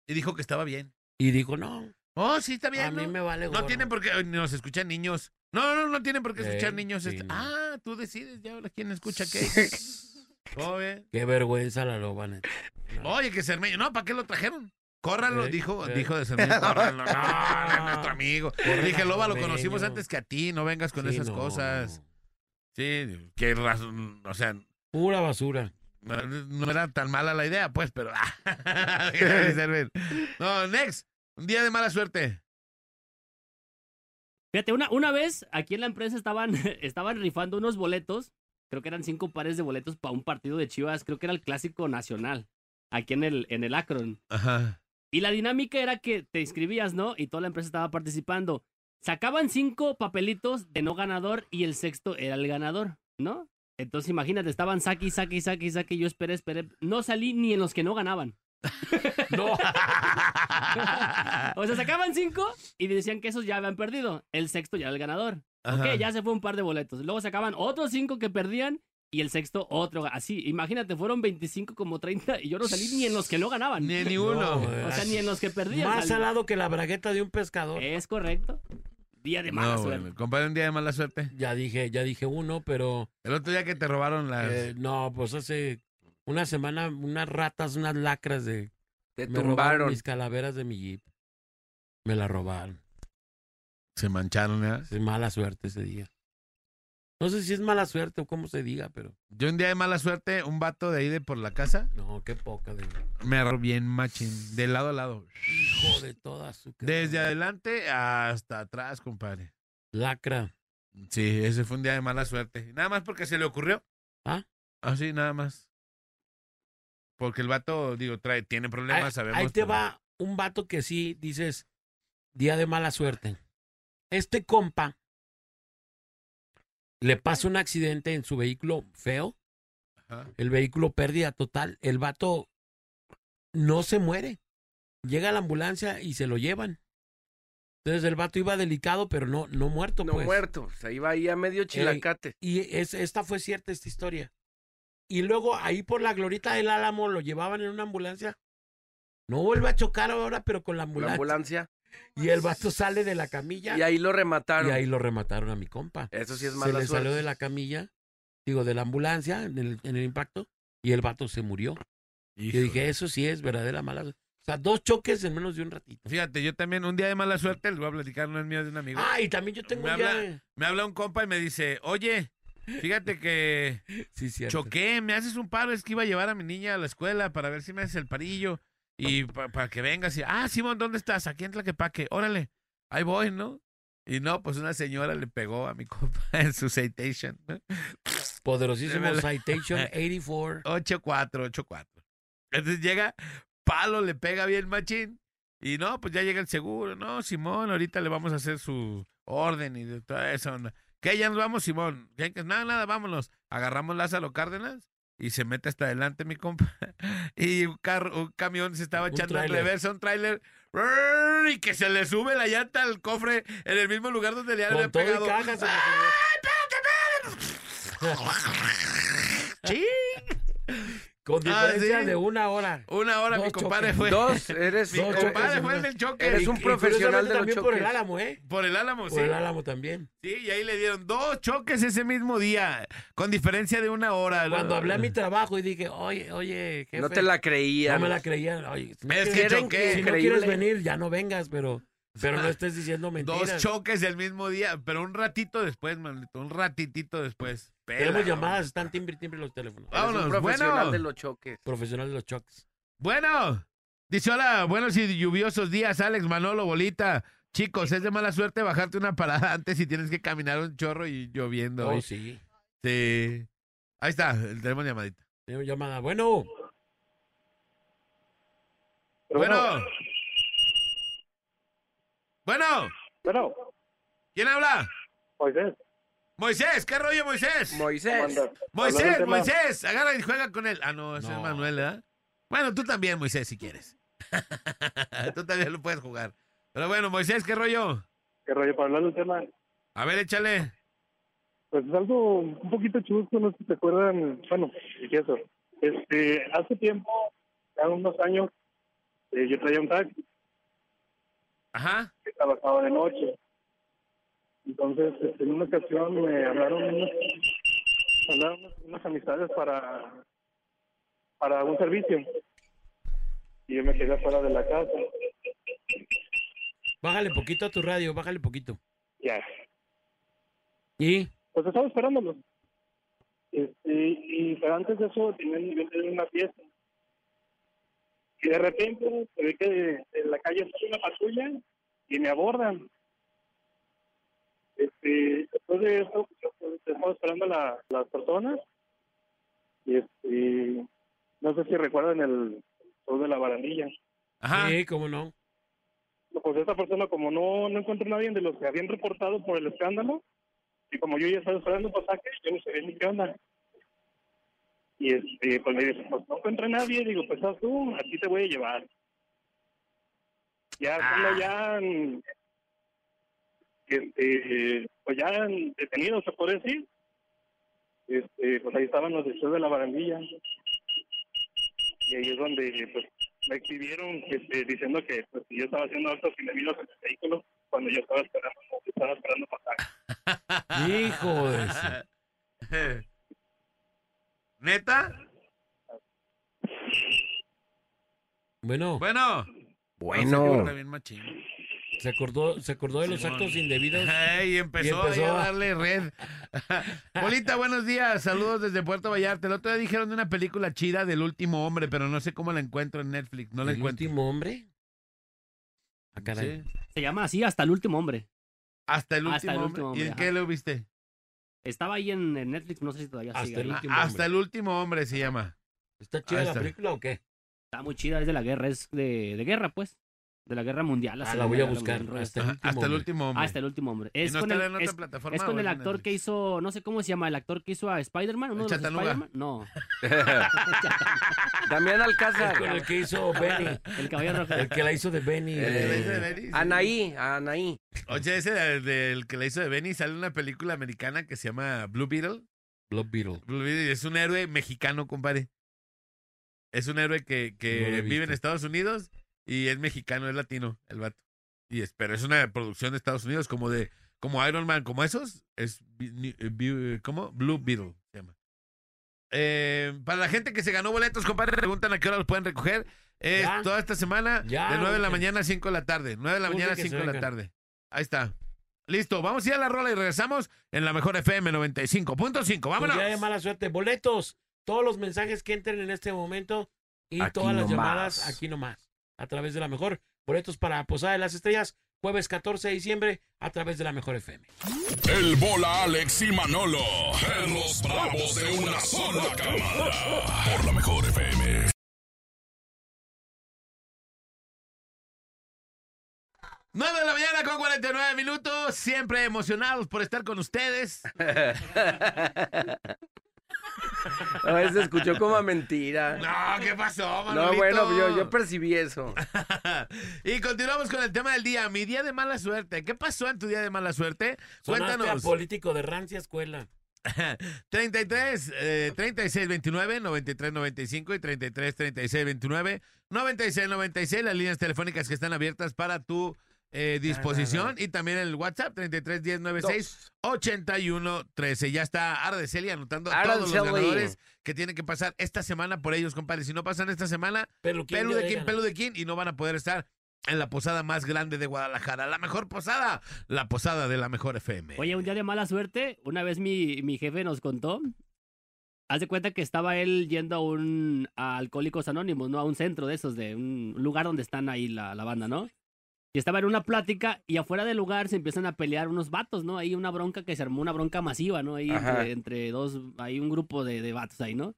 Speaker 2: Y dijo que estaba bien.
Speaker 8: Y dijo, no,
Speaker 2: Oh, sí, está bien.
Speaker 8: a mí
Speaker 2: ¿no?
Speaker 8: me vale
Speaker 2: No
Speaker 8: gorro.
Speaker 2: tienen por qué, nos escuchan niños. No, no, no tienen por qué escuchar niños.
Speaker 8: sí,
Speaker 2: este-
Speaker 8: no.
Speaker 2: Ah, tú decides ya quién escucha qué. ¿Cómo ve?
Speaker 8: Qué vergüenza la loba, neta. No.
Speaker 2: Oye, que Cermeño, no, ¿para qué lo trajeron? Córranlo,
Speaker 8: Sí,
Speaker 2: dijo,
Speaker 8: sí.
Speaker 2: dijo de Cermeño, córranlo. No, no, es nuestro amigo. Dije, Loba, lo conocimos antes que a ti, no vengas con
Speaker 8: Sí,
Speaker 2: esas
Speaker 8: no,
Speaker 2: cosas. Sí, qué razón, o sea,
Speaker 8: Pura basura.
Speaker 2: no, no era tan mala la idea, pues, pero... Servir. no, next, un día de mala suerte.
Speaker 4: Fíjate, una, una vez aquí en la empresa estaban, estaban rifando unos boletos. Creo que eran cinco pares de boletos para un partido de Chivas. Creo que era el clásico nacional. Aquí en el, en el Akron.
Speaker 2: Ajá.
Speaker 4: Y la dinámica era que te inscribías, ¿no? Y toda la empresa estaba participando. Sacaban cinco papelitos de no ganador y el sexto era el ganador, ¿no? Entonces imagínate, estaban saque saque saque saque. Yo esperé, esperé. No salí ni en los que no ganaban.
Speaker 8: No.
Speaker 4: O sea, sacaban cinco y decían que esos ya habían perdido. El sexto ya era el ganador.
Speaker 2: Ajá.
Speaker 4: Ok, ya se fue un par de boletos. Luego sacaban otros cinco que perdían y el sexto otro. Así, imagínate, fueron 25 como 30 y yo no salí ni en los que no ganaban.
Speaker 2: Ni, ni uno.
Speaker 8: No,
Speaker 4: O sea, ni en los que perdían.
Speaker 8: Más
Speaker 4: salí.
Speaker 8: salado que la bragueta de un pescador.
Speaker 4: Es correcto. Día de mala
Speaker 2: No,
Speaker 4: suerte.
Speaker 2: bueno, compadre, un día de mala suerte.
Speaker 8: Ya dije, ya dije uno, pero
Speaker 2: El otro día que te robaron las...
Speaker 8: eh, no, pues hace una semana unas ratas, unas lacras de
Speaker 3: Te
Speaker 8: me robaron
Speaker 3: tumbaron.
Speaker 8: mis calaveras de mi jeep. Me la robaron.
Speaker 2: Se mancharon, ¿eh?
Speaker 8: Es mala suerte ese día. No sé si es mala suerte o cómo se diga, pero
Speaker 2: Yo un día de mala suerte, un vato de ahí de por la casa,
Speaker 8: no, qué poca de
Speaker 2: me agarró bien machín, de lado a lado.
Speaker 8: hijo de toda su
Speaker 2: Desde adelante hasta atrás, compadre.
Speaker 8: lacra.
Speaker 2: Sí, ese fue un día de mala suerte. Nada más porque se le ocurrió.
Speaker 8: ¿Ah?
Speaker 2: Así, nada más. Porque el vato, digo, trae, tiene problemas,
Speaker 8: Ahí,
Speaker 2: sabemos.
Speaker 8: ahí te
Speaker 2: pero-
Speaker 8: va un vato que sí dices día de mala suerte. Este compa le pasa un accidente en su vehículo feo,
Speaker 2: Ajá.
Speaker 8: el vehículo pérdida total, el vato no se muere. Llega a la ambulancia y se lo llevan. Entonces el vato iba delicado, pero no, no muerto,
Speaker 3: No
Speaker 8: pues.
Speaker 3: muerto. Se iba ahí a medio chilacate.
Speaker 8: Y es, esta fue cierta esta historia. Y luego ahí por la glorita del Álamo lo llevaban en una ambulancia No, va a chocar ahora, pero con la
Speaker 3: La
Speaker 8: ambulancia. Y el vato sale de la camilla.
Speaker 3: Y ahí lo remataron.
Speaker 8: Y ahí lo remataron a mi compa.
Speaker 3: Eso sí es
Speaker 8: Se
Speaker 3: mala
Speaker 8: le
Speaker 3: suerte.
Speaker 8: salió de la camilla, digo, de la ambulancia en el, en el impacto, y el vato se murió. Y
Speaker 2: Híjole.
Speaker 8: dije, eso sí es verdadera mala suerte. O sea, dos choques en menos de un ratito.
Speaker 2: Fíjate, yo también un día de mala suerte les voy a platicar una mía de un amigo.
Speaker 8: Ah, y también yo tengo
Speaker 2: Me
Speaker 8: un
Speaker 2: habla-
Speaker 8: día-
Speaker 2: Me habla un compa y me dice, oye, fíjate que
Speaker 8: Sí, cierto.
Speaker 2: choqué, me haces un paro, es que iba a llevar a mi niña a la escuela para ver si me haces el parillo y pa- para que vengas. Y, ah, Simón, ¿dónde estás? Aquí en Tlaquepaque, órale, ahí voy, ¿no? Y no, pues una señora le pegó a mi compa en su citation. ¿no?
Speaker 8: Poderosísimo. Citation 84.
Speaker 2: 8-4, 8-4. Entonces llega, palo, le pega bien machín. Y no, pues ya llega el seguro. No, Simón, ahorita le vamos a hacer su orden y de toda esa onda. ¿Qué? Ya nos vamos, Simón. Que Nada, nada, vámonos. Agarramos Lázaro Cárdenas y se mete hasta adelante mi compa. Y un, carro, un camión se estaba
Speaker 8: Un
Speaker 2: echando en reversa, un tráiler. Y que se le sube la llanta al cofre en el mismo lugar donde le había pegado.
Speaker 8: y cajas. se lo
Speaker 2: ¡Ching!
Speaker 8: Con
Speaker 2: Ah,
Speaker 8: diferencia
Speaker 2: ¿sí?
Speaker 8: de una hora.
Speaker 2: Una hora
Speaker 8: Dos
Speaker 2: mi compadre
Speaker 8: choques.
Speaker 2: fue.
Speaker 3: Dos, eres...
Speaker 2: Mi
Speaker 8: Dos
Speaker 2: compadre fue el del choque.
Speaker 3: Eres
Speaker 8: Y-
Speaker 3: un
Speaker 8: y
Speaker 3: profesional
Speaker 8: curiosamente
Speaker 3: de los
Speaker 8: también por el álamo, ¿eh?
Speaker 2: Por el álamo, sí.
Speaker 8: Por el álamo también.
Speaker 2: Sí, y ahí le dieron dos choques ese mismo día, con diferencia de una hora. ¿no?
Speaker 8: Cuando hablé a mi trabajo y dije, oye, oye, jefe.
Speaker 3: No te la creían.
Speaker 8: No me la creían. Oye,
Speaker 2: Es
Speaker 8: quieres-
Speaker 2: que choqué.
Speaker 8: si no quieres venir, ya no vengas, pero, pero no estés diciendo mentiras.
Speaker 2: Dos choques el mismo día, pero un ratito después, manito, un ratitito después.
Speaker 8: Tenemos llamadas, están timbre, timbre los teléfonos.
Speaker 2: Vámonos,
Speaker 3: profesional
Speaker 2: bueno.
Speaker 3: de los choques.
Speaker 8: Profesional de los choques.
Speaker 2: Bueno, dice hola, buenos y lluviosos días, Alex, Manolo, Bolita. Chicos, es de mala suerte bajarte una parada antes si tienes que caminar un chorro y lloviendo.
Speaker 8: Oh, sí.
Speaker 2: Sí. Ahí está, tenemos llamadita.
Speaker 8: Tenemos llamada. Bueno,
Speaker 2: Bueno. Bueno,
Speaker 10: Bueno,
Speaker 2: ¿quién habla?
Speaker 10: Moisés,
Speaker 2: Moisés, ¿qué rollo, Moisés?
Speaker 3: Moisés.
Speaker 2: Moisés, Moisés, agarra y juega con él. Ah, no, ese
Speaker 8: No.
Speaker 2: es Manuel, ¿verdad? Bueno, tú también, Moisés, si quieres. tú también lo puedes jugar. Pero bueno, Moisés, ¿qué rollo?
Speaker 10: ¿Qué rollo para hablar del tema?
Speaker 2: A ver, échale.
Speaker 10: Pues es algo un poquito chusco, no sé si te acuerdan, bueno, y eso. Este, hace tiempo, hace unos años, eh, yo traía un taxi
Speaker 2: Ajá.
Speaker 10: que trabajaba de noche. Entonces, este, en una ocasión me hablaron unas, hablaron unas, amistades para, para un servicio. Y yo me quedé fuera de la casa.
Speaker 8: bájale poquito a tu radio, bájale poquito.
Speaker 10: Ya.
Speaker 8: ¿Y?
Speaker 10: Pues estaba esperándolos. Este, y pero antes de eso tenían, una fiesta. Y de repente se ve que en la calle está una patrulla y me abordan. Este, después de eso, pues, estamos esperando a la- las personas. Y este, no sé si recuerdan el show de la barandilla.
Speaker 2: Ajá.
Speaker 8: Sí, cómo no.
Speaker 10: Pues esta persona, como no, no encontró a nadie de los que habían reportado por el escándalo, y como yo ya estaba esperando un pasaje, yo no sabía ni qué onda. Y este, pues me dice, pues no encontré a nadie, digo, pues haz tú, aquí te voy a llevar. Ya estando ya, en- este, pues ya en- detenidos, se puede decir, este, pues ahí estaban los deseos de la barandilla. Y ahí es donde, pues, me exhibieron este, diciendo que pues, yo estaba haciendo actos indebidos en el vehículo cuando yo estaba esperando, estaba esperando pasaje.
Speaker 8: Hijo de
Speaker 2: ¿Neta?
Speaker 8: Bueno,
Speaker 2: Bueno.
Speaker 3: Bueno.
Speaker 8: Se acordó, se acordó de los
Speaker 2: Simón.
Speaker 8: actos indebidos.
Speaker 2: Ey, empezó,
Speaker 8: Y empezó
Speaker 2: a darle red. Bolita, buenos días. Saludos desde Puerto Vallarta. El otro día dijeron de una película chida del último hombre, pero no sé cómo la encuentro en Netflix. No la
Speaker 8: ¿El
Speaker 2: encuentro.
Speaker 8: último hombre? Ah, caray.
Speaker 2: Sí.
Speaker 4: Se llama así hasta el último hombre.
Speaker 2: Hasta el último,
Speaker 4: Hasta el
Speaker 2: hombre. ¿Y en
Speaker 4: ajá.
Speaker 2: qué lo viste?
Speaker 4: Estaba ahí en, en Netflix, no sé si todavía
Speaker 8: Hasta
Speaker 4: sigue
Speaker 8: el
Speaker 4: ahí.
Speaker 8: último
Speaker 2: Hasta
Speaker 8: hombre.
Speaker 2: el último hombre se llama.
Speaker 8: ¿Está chida la
Speaker 2: está.
Speaker 8: película o qué?
Speaker 4: Está muy chida, es de la guerra, es de, de guerra, pues. De la guerra mundial.
Speaker 8: Ah, la voy a buscar.
Speaker 4: Mundial,
Speaker 8: Hasta el último
Speaker 2: hasta el
Speaker 8: hombre.
Speaker 2: último hombre.
Speaker 4: Ah, hasta el último hombre.
Speaker 2: ¿Y
Speaker 4: Es
Speaker 2: no
Speaker 4: con el, es- es con actor que hizo, no sé cómo se llama, el actor que hizo a Spider-Man, uno
Speaker 2: ¿El
Speaker 4: de los
Speaker 2: Chatanuga?
Speaker 4: Spider-Man. No,
Speaker 3: Damián
Speaker 8: Es
Speaker 3: Alcázar.
Speaker 8: con el que hizo Benny.
Speaker 4: el caballo rojo.
Speaker 8: El que la hizo de Benny.
Speaker 2: ¿El que la hizo de
Speaker 8: de-
Speaker 2: Benny? Sí.
Speaker 3: Anaí, Anaí.
Speaker 2: Oye, ese del, del que la hizo de Benny sale una película americana que se llama Blue Beetle.
Speaker 8: Blood Beetle.
Speaker 2: Blue Beetle es un héroe mexicano, compadre. Es un héroe que,
Speaker 8: No
Speaker 2: vive en. Estados Unidos Y es mexicano, es latino, el vato. Y es, pero es una producción de Estados Unidos, como de, como Iron Man, como esos. Es, eh, bi- ¿cómo? Blue Beetle se llama. Eh, para la gente que se ganó boletos, compadre, preguntan a qué hora los pueden recoger. Es
Speaker 8: Ya.
Speaker 2: toda esta semana,
Speaker 8: Ya,
Speaker 2: de 9 de la mañana a 5 de la tarde. 9 de la mañana a
Speaker 8: que se
Speaker 2: 5 de la tarde. Ahí está. Listo, vamos a ir a la rola y regresamos en la mejor FM 95.5. Vámonos.
Speaker 8: Pues ya de mala suerte. Boletos. Todos los mensajes que entren en este momento y
Speaker 3: Aquí
Speaker 8: todas las
Speaker 3: nomás.
Speaker 8: llamadas aquí nomás. A través de la mejor. Boletos para Posada de las Estrellas. Jueves 14 de diciembre a través de la mejor FM.
Speaker 5: El bola Alex y Manolo. En los bravos de una sola cámara. Por la mejor FM.
Speaker 2: Nueve de la mañana con 49 minutos. Siempre emocionados por estar con ustedes.
Speaker 3: A veces escuchó como a mentira.
Speaker 2: No, ¿qué pasó,
Speaker 3: No,
Speaker 2: Manolito?
Speaker 3: bueno, yo, yo percibí eso.
Speaker 2: y continuamos con el tema del día. Mi día de mala suerte. ¿Qué pasó en tu día de mala suerte?
Speaker 8: Sonaste a
Speaker 2: Cuéntanos.
Speaker 8: político de rancia escuela.
Speaker 2: 33 eh, 36 29 93 95 y 33 36 29 96 96 las líneas telefónicas que están abiertas para tu eh, disposición y también el WhatsApp 33 10 96 81 13 ya está Araceli anotando todos los ganadores que tienen que pasar esta semana por ellos compadre. Si no pasan esta semana pelu
Speaker 8: de
Speaker 2: quién pelu de quién y no van a poder estar en la posada más grande de Guadalajara. La mejor posada la posada de la mejor FM
Speaker 4: Oye, un día de mala suerte, una vez mi, mi jefe nos contó, haz de cuenta que estaba él yendo a un a Alcohólicos Anónimos, ¿no? A un centro de esos, de un lugar donde están ahí la, la banda, ¿no? Y estaba en una plática y afuera del lugar se empiezan a pelear unos vatos, ¿no? Ahí una bronca que se armó, una bronca masiva, ¿no? Ahí entre, entre dos, hay un grupo de, de vatos ahí, ¿no?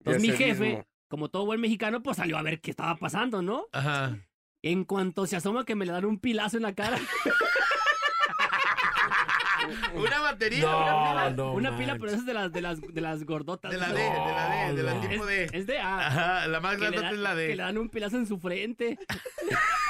Speaker 4: Entonces mi jefe,
Speaker 3: mismo.
Speaker 4: como todo buen mexicano, pues salió a ver qué estaba pasando, ¿no?
Speaker 2: Ajá
Speaker 4: En cuanto se asoma que me le dan un pilazo en la cara.
Speaker 2: una batería una
Speaker 8: No,
Speaker 2: pila.
Speaker 8: no.
Speaker 4: una pila, pero esas de las, de las, de las gordotas.
Speaker 2: De la
Speaker 4: ¿no?
Speaker 2: D, de la D, de la
Speaker 8: No,
Speaker 2: tipo
Speaker 4: Es,
Speaker 2: D.
Speaker 4: es de A.
Speaker 2: Ajá, la más grande es la
Speaker 4: que le
Speaker 2: D.
Speaker 4: dan un pilazo en su frente.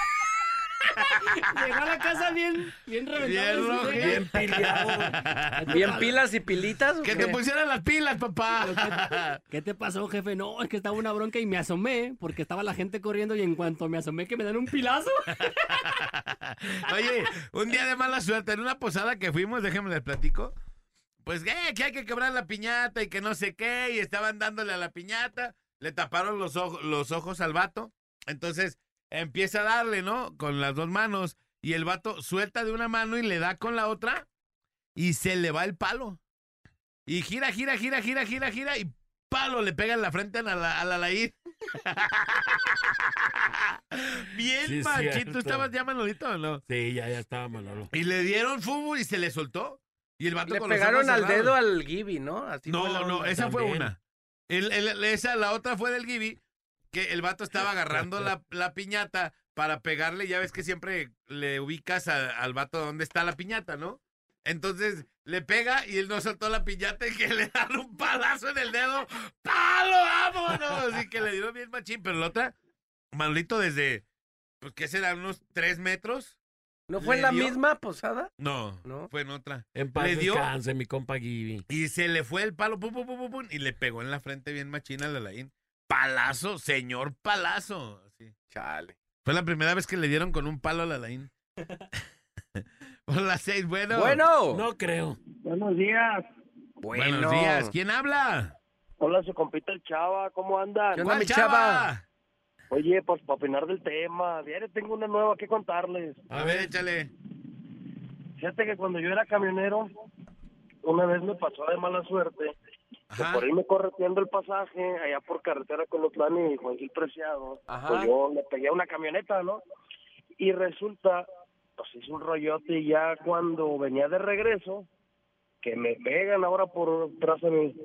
Speaker 4: Llegó a la casa bien, bien reventado.
Speaker 2: Bien
Speaker 4: de su
Speaker 2: rojo,
Speaker 4: ceja.
Speaker 2: bien
Speaker 4: ¿Qué te
Speaker 3: ¿Bien
Speaker 4: pasó?
Speaker 3: pilas y pilitas?
Speaker 2: Que
Speaker 3: qué?
Speaker 2: te pusieran las pilas, papá.
Speaker 4: ¿Qué te pasó, jefe? No, es que estaba una bronca y me asomé porque estaba la gente corriendo y en cuanto me asomé que me dan un pilazo.
Speaker 2: Oye, un día de mala suerte, en una posada que fuimos, déjenme les platico. Pues eh, que hay que quebrar la piñata y que no sé qué, y estaban dándole a la piñata, le taparon los, ojos los ojos al vato, entonces empieza a darle, ¿no? Con las dos manos, y el vato suelta de una mano y le da con la otra, y se le va el palo. Y gira, gira, gira, gira, gira, gira, y palo le pega en la frente a la, a la Alair. Bien
Speaker 8: Sí,
Speaker 2: machito,
Speaker 8: cierto.
Speaker 2: ¿estabas ya Manolito o no?
Speaker 8: Sí, ya, ya estaba Manolo.
Speaker 2: Y le dieron fútbol y se le soltó. Y el vato
Speaker 3: Le
Speaker 2: con
Speaker 3: pegaron al dedo al Gibby, ¿no? Así
Speaker 2: No, no, esa fue una. El- el- esa, la otra fue del Gibi, que el vato estaba agarrando la, la piñata para pegarle. Ya ves que siempre le ubicas a- al vato donde está la piñata, ¿no? Entonces le pega y él no soltó la piñata y que le dan un palazo en el dedo. ¡Palo, vámonos! Y que le dieron bien machín. Pero la otra, Manolito, desde, pues, ¿qué será? ¿Unos tres metros?
Speaker 3: ¿No fue en
Speaker 2: ¿Le
Speaker 3: la
Speaker 2: dio?
Speaker 3: misma posada?
Speaker 2: No,
Speaker 3: ¿No?
Speaker 2: fue en otra.
Speaker 8: En paz
Speaker 2: Le dio-
Speaker 8: descanse, mi compa Gibi.
Speaker 2: Y se le fue el palo, pum, pum, pum, pum, pum, y le pegó en la frente bien machina al Alain. Palazo, señor palazo. Así.
Speaker 3: Chale.
Speaker 2: Fue la primera vez que le dieron con un palo al Alain. Por las seis, bueno.
Speaker 3: Bueno.
Speaker 8: No creo.
Speaker 11: Buenos días.
Speaker 3: Bueno.
Speaker 2: Buenos días. ¿Quién habla?
Speaker 11: Hola, su compita el Chava, ¿cómo andan?
Speaker 3: ¿Qué onda,
Speaker 2: ¿Cuál
Speaker 3: mi chava?
Speaker 11: Oye, pues para opinar del tema, diario tengo una nueva que contarles.
Speaker 2: A ver, échale.
Speaker 11: Fíjate que cuando yo era camionero, una vez me pasó de mala suerte, que
Speaker 2: Ajá.
Speaker 11: por irme correteando el pasaje, allá por carretera Colotlán y Juan Gil Preciado,
Speaker 3: Ajá.
Speaker 11: pues yo le pegué a una camioneta, ¿no? Y resulta, pues hice un rollote y ya cuando venía de regreso, que me pegan ahora por atrás de mí.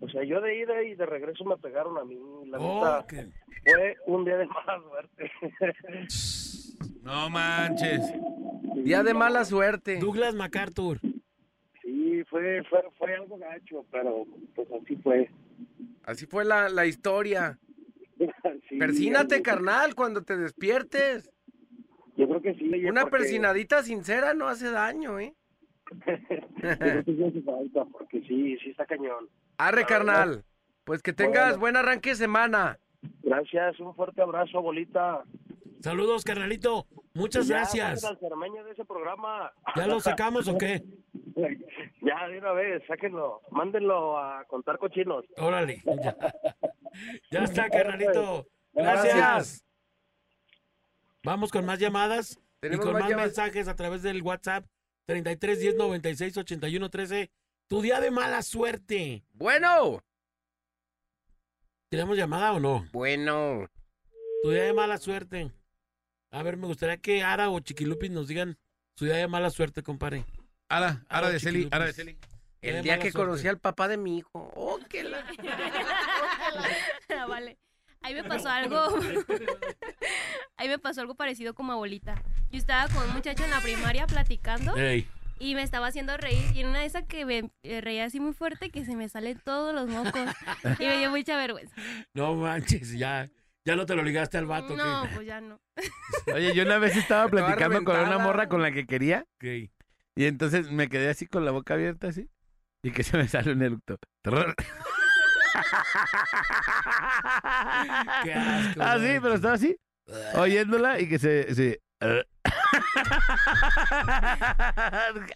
Speaker 11: O sea, yo de ida y de regreso me pegaron a mí. La neta,
Speaker 8: Oh, que-
Speaker 11: fue un día de mala suerte.
Speaker 2: No manches.
Speaker 3: Día de mala suerte.
Speaker 8: Douglas MacArthur.
Speaker 11: Sí, fue, fue, fue algo gacho, pero pues así fue.
Speaker 3: Así fue la, la historia.
Speaker 11: Sí,
Speaker 3: Persínate, carnal, cuando te despiertes.
Speaker 11: Yo creo que sí.
Speaker 3: Una
Speaker 11: porque-
Speaker 3: persinadita sincera no hace daño, ¿eh?
Speaker 11: Falta, porque sí, sí está cañón.
Speaker 3: Arre, carnal. Pues que tengas
Speaker 11: Bueno.
Speaker 3: buen arranque de semana.
Speaker 11: Gracias, un fuerte abrazo, bolita.
Speaker 8: Saludos, carnalito. Muchas
Speaker 11: Ya,
Speaker 8: gracias.
Speaker 11: saquen al cermeño de ese programa.
Speaker 8: ¿Ya lo sacamos o qué?
Speaker 11: Ya, de una vez, sáquenlo. Mándenlo a contar cochinos.
Speaker 8: Órale. Ya, Ya está, carnalito. Gracias.
Speaker 3: Gracias.
Speaker 8: Vamos con más llamadas y con
Speaker 3: más
Speaker 8: mensajes a través del WhatsApp 33 10 96 81 13. Tu día de mala suerte.
Speaker 3: Bueno,
Speaker 8: ¿Tenemos llamada o no?
Speaker 3: bueno.
Speaker 8: Tu día de mala suerte. A ver, me gustaría que Ara o Chiquilupis nos digan su día de mala suerte, compadre.
Speaker 2: Ara, Ara de Celi. Ara de Celi.
Speaker 3: El día que
Speaker 8: suerte.
Speaker 3: conocí al papá de mi hijo. Oh, que la...
Speaker 12: Vale. Ahí me pasó algo. Ahí me pasó algo parecido como abuelita. Yo estaba con un muchacho en la primaria platicando
Speaker 8: Ey.
Speaker 12: y me estaba haciendo reír. Y en una de esas que me eh, reía así muy fuerte que se me salen todos los mocos. Y me dio mucha vergüenza.
Speaker 8: No manches, ya. Ya no te lo ligaste al vato.
Speaker 12: No,
Speaker 8: ¿qué?
Speaker 12: pues ya no.
Speaker 2: Oye, yo una vez estaba platicando con una morra con la que quería
Speaker 8: Ok.
Speaker 2: y entonces me quedé así con la boca abierta así y que se me sale un eructo.
Speaker 8: Qué asco,
Speaker 2: Ah, sí, pero estaba así, oyéndola y que se... se-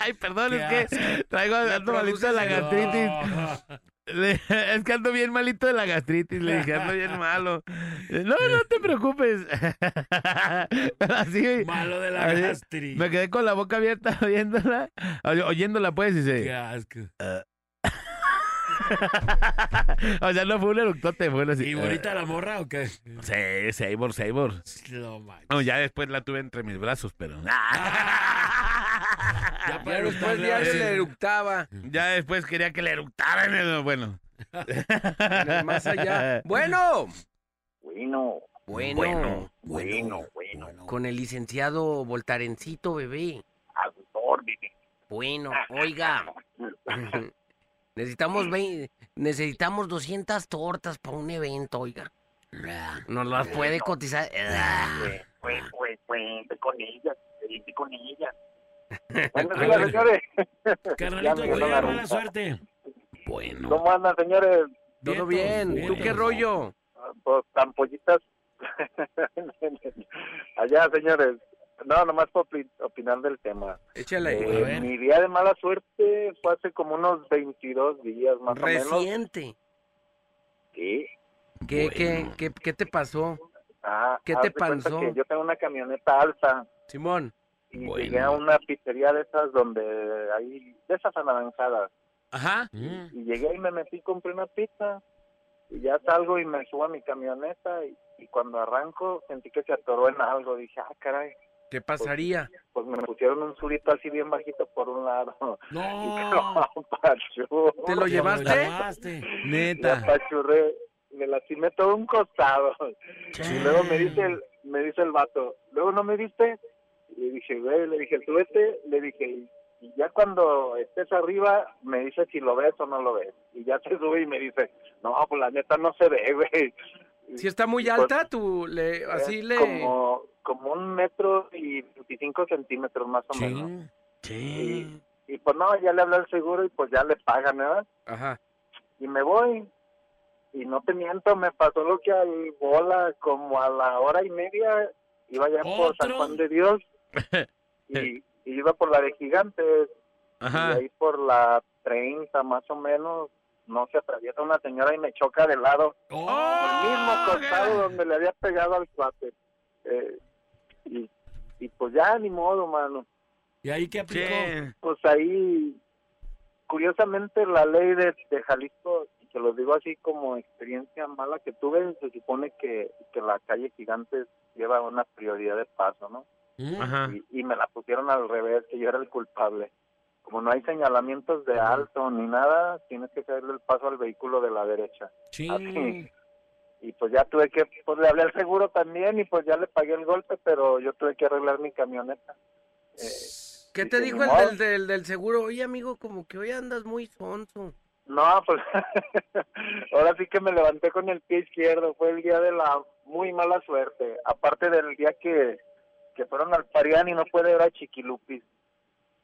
Speaker 2: Ay, perdón,
Speaker 8: Qué
Speaker 2: es que traigo malito de la gastritis. Le- es que ando bien malito de la gastritis, le dije, ando bien malo. No, no te preocupes. Así,
Speaker 8: Malo de la
Speaker 2: así,
Speaker 8: gastri.
Speaker 2: me quedé con la boca abierta oyéndola, oy- oyéndola pues y
Speaker 8: Qué
Speaker 2: se...
Speaker 8: asco.
Speaker 2: o sea, no fue un eructote, fue así.
Speaker 8: ¿Y bonita la morra o qué?
Speaker 2: Sí, Sabor, Sabor.
Speaker 8: No
Speaker 2: ya después la tuve entre mis brazos, pero...
Speaker 8: Ya para
Speaker 3: Ya después diario
Speaker 8: sí.
Speaker 3: le eructaba.
Speaker 2: Ya después quería que le eructaran. Bueno.
Speaker 3: En el más allá. Bueno.
Speaker 11: Bueno,
Speaker 3: Bueno.
Speaker 11: bueno, bueno.
Speaker 3: Con el licenciado Voltarencito, bebé.
Speaker 11: A sus órdenes.
Speaker 3: Bueno, oiga. Necesitamos 20 necesitamos 200 tortas para un evento, oiga. Nos las puede cotizar.
Speaker 11: Pues, pues, con ella, con ella. Buenos días, señores.
Speaker 8: Carnalito,
Speaker 11: me
Speaker 8: mala suerte. Bueno.
Speaker 11: ¿Cómo andan, señores?
Speaker 3: Todo
Speaker 8: Vientos,
Speaker 3: bien. ¿Tú qué rollo?
Speaker 11: Pues tan pollitas. Allá, señores. No, nomás para opi- opinar del tema.
Speaker 3: Échale.
Speaker 11: Eh,
Speaker 8: ver.
Speaker 11: mi día de mala suerte fue hace como unos 22 días más o menos.
Speaker 3: Reciente.
Speaker 11: Sí.
Speaker 3: ¿Qué, qué, qué, qué te pasó,
Speaker 11: Ah,
Speaker 3: ¿Qué te pasó?
Speaker 11: que yo tengo una camioneta alta
Speaker 3: Simón?
Speaker 11: Y
Speaker 2: Bueno.
Speaker 11: llegué a una pizzería de esas donde hay, de esas anaranjadas.
Speaker 2: Ajá.
Speaker 8: Mm.
Speaker 11: Y llegué y me metí, compré una pizza y ya salgo y me subo a mi camioneta y, y cuando arranco sentí que se atoró en algo. Dije, ah, caray,
Speaker 3: ¿Qué pasaría?
Speaker 11: pues me pusieron un surito así bien bajito por un lado. Y
Speaker 8: No.
Speaker 3: ¿Te lo llevaste?
Speaker 8: llevaste?
Speaker 11: Me
Speaker 2: Neta.
Speaker 11: apachurré, me lastimé todo un costado. Y luego me dice el, me dice el vato, luego no me viste. Y le dije, güey, le dije, súbete, le dije, y, ya cuando estés arriba, me dice si lo ves o no lo ves. Y ya se sube y me dice, no, pues la neta no se ve, güey.
Speaker 3: Si está muy
Speaker 11: Pues,
Speaker 3: alta, tú le, así
Speaker 11: es
Speaker 3: le...
Speaker 11: Como, como un metro y 25 centímetros más o menos.
Speaker 8: Sí.
Speaker 11: Y, y pues no, ya le hablé al seguro y pues ya le pagan, ¿verdad?
Speaker 3: Ajá.
Speaker 11: y me voy. Y no te miento, me pasó lo que al bola, como a la hora y media, iba ya por San. Juan de Dios y, y iba por la de Gigantes
Speaker 2: Ajá.
Speaker 11: y ahí por la 30 más o menos, no se atraviesa una señora y me choca de lado,
Speaker 8: Oh,
Speaker 11: el mismo
Speaker 2: qué-
Speaker 11: costado donde le había pegado al cuate. Eh, y, y pues ya ni modo, mano.
Speaker 8: ¿Y ahí qué aplicó?
Speaker 2: Sí.
Speaker 11: pues ahí, curiosamente, la ley de, de Jalisco, y te lo digo así como experiencia mala que tuve, se supone que, que la calle Gigantes lleva una prioridad de paso, ¿no?
Speaker 8: Mm.
Speaker 2: Ajá.
Speaker 11: Y, y me la pusieron al revés, que yo era el culpable. Como no hay señalamientos de alto ni nada, tienes que cederle el paso al vehículo de la derecha.
Speaker 8: Sí.
Speaker 11: Así. Y pues ya tuve que, pues le hablé al seguro también y pues ya le pagué el golpe, pero yo tuve que arreglar mi camioneta. Eh,
Speaker 3: ¿Qué te
Speaker 11: ni
Speaker 3: dijo el del, del, del seguro? Oye, amigo, como que hoy andas muy sonso.
Speaker 11: No, pues ahora sí que me levanté con el pie izquierdo. Fue el día de la muy mala suerte. Aparte del día que, que fueron al Parián y no puede ver a Chiquilupis.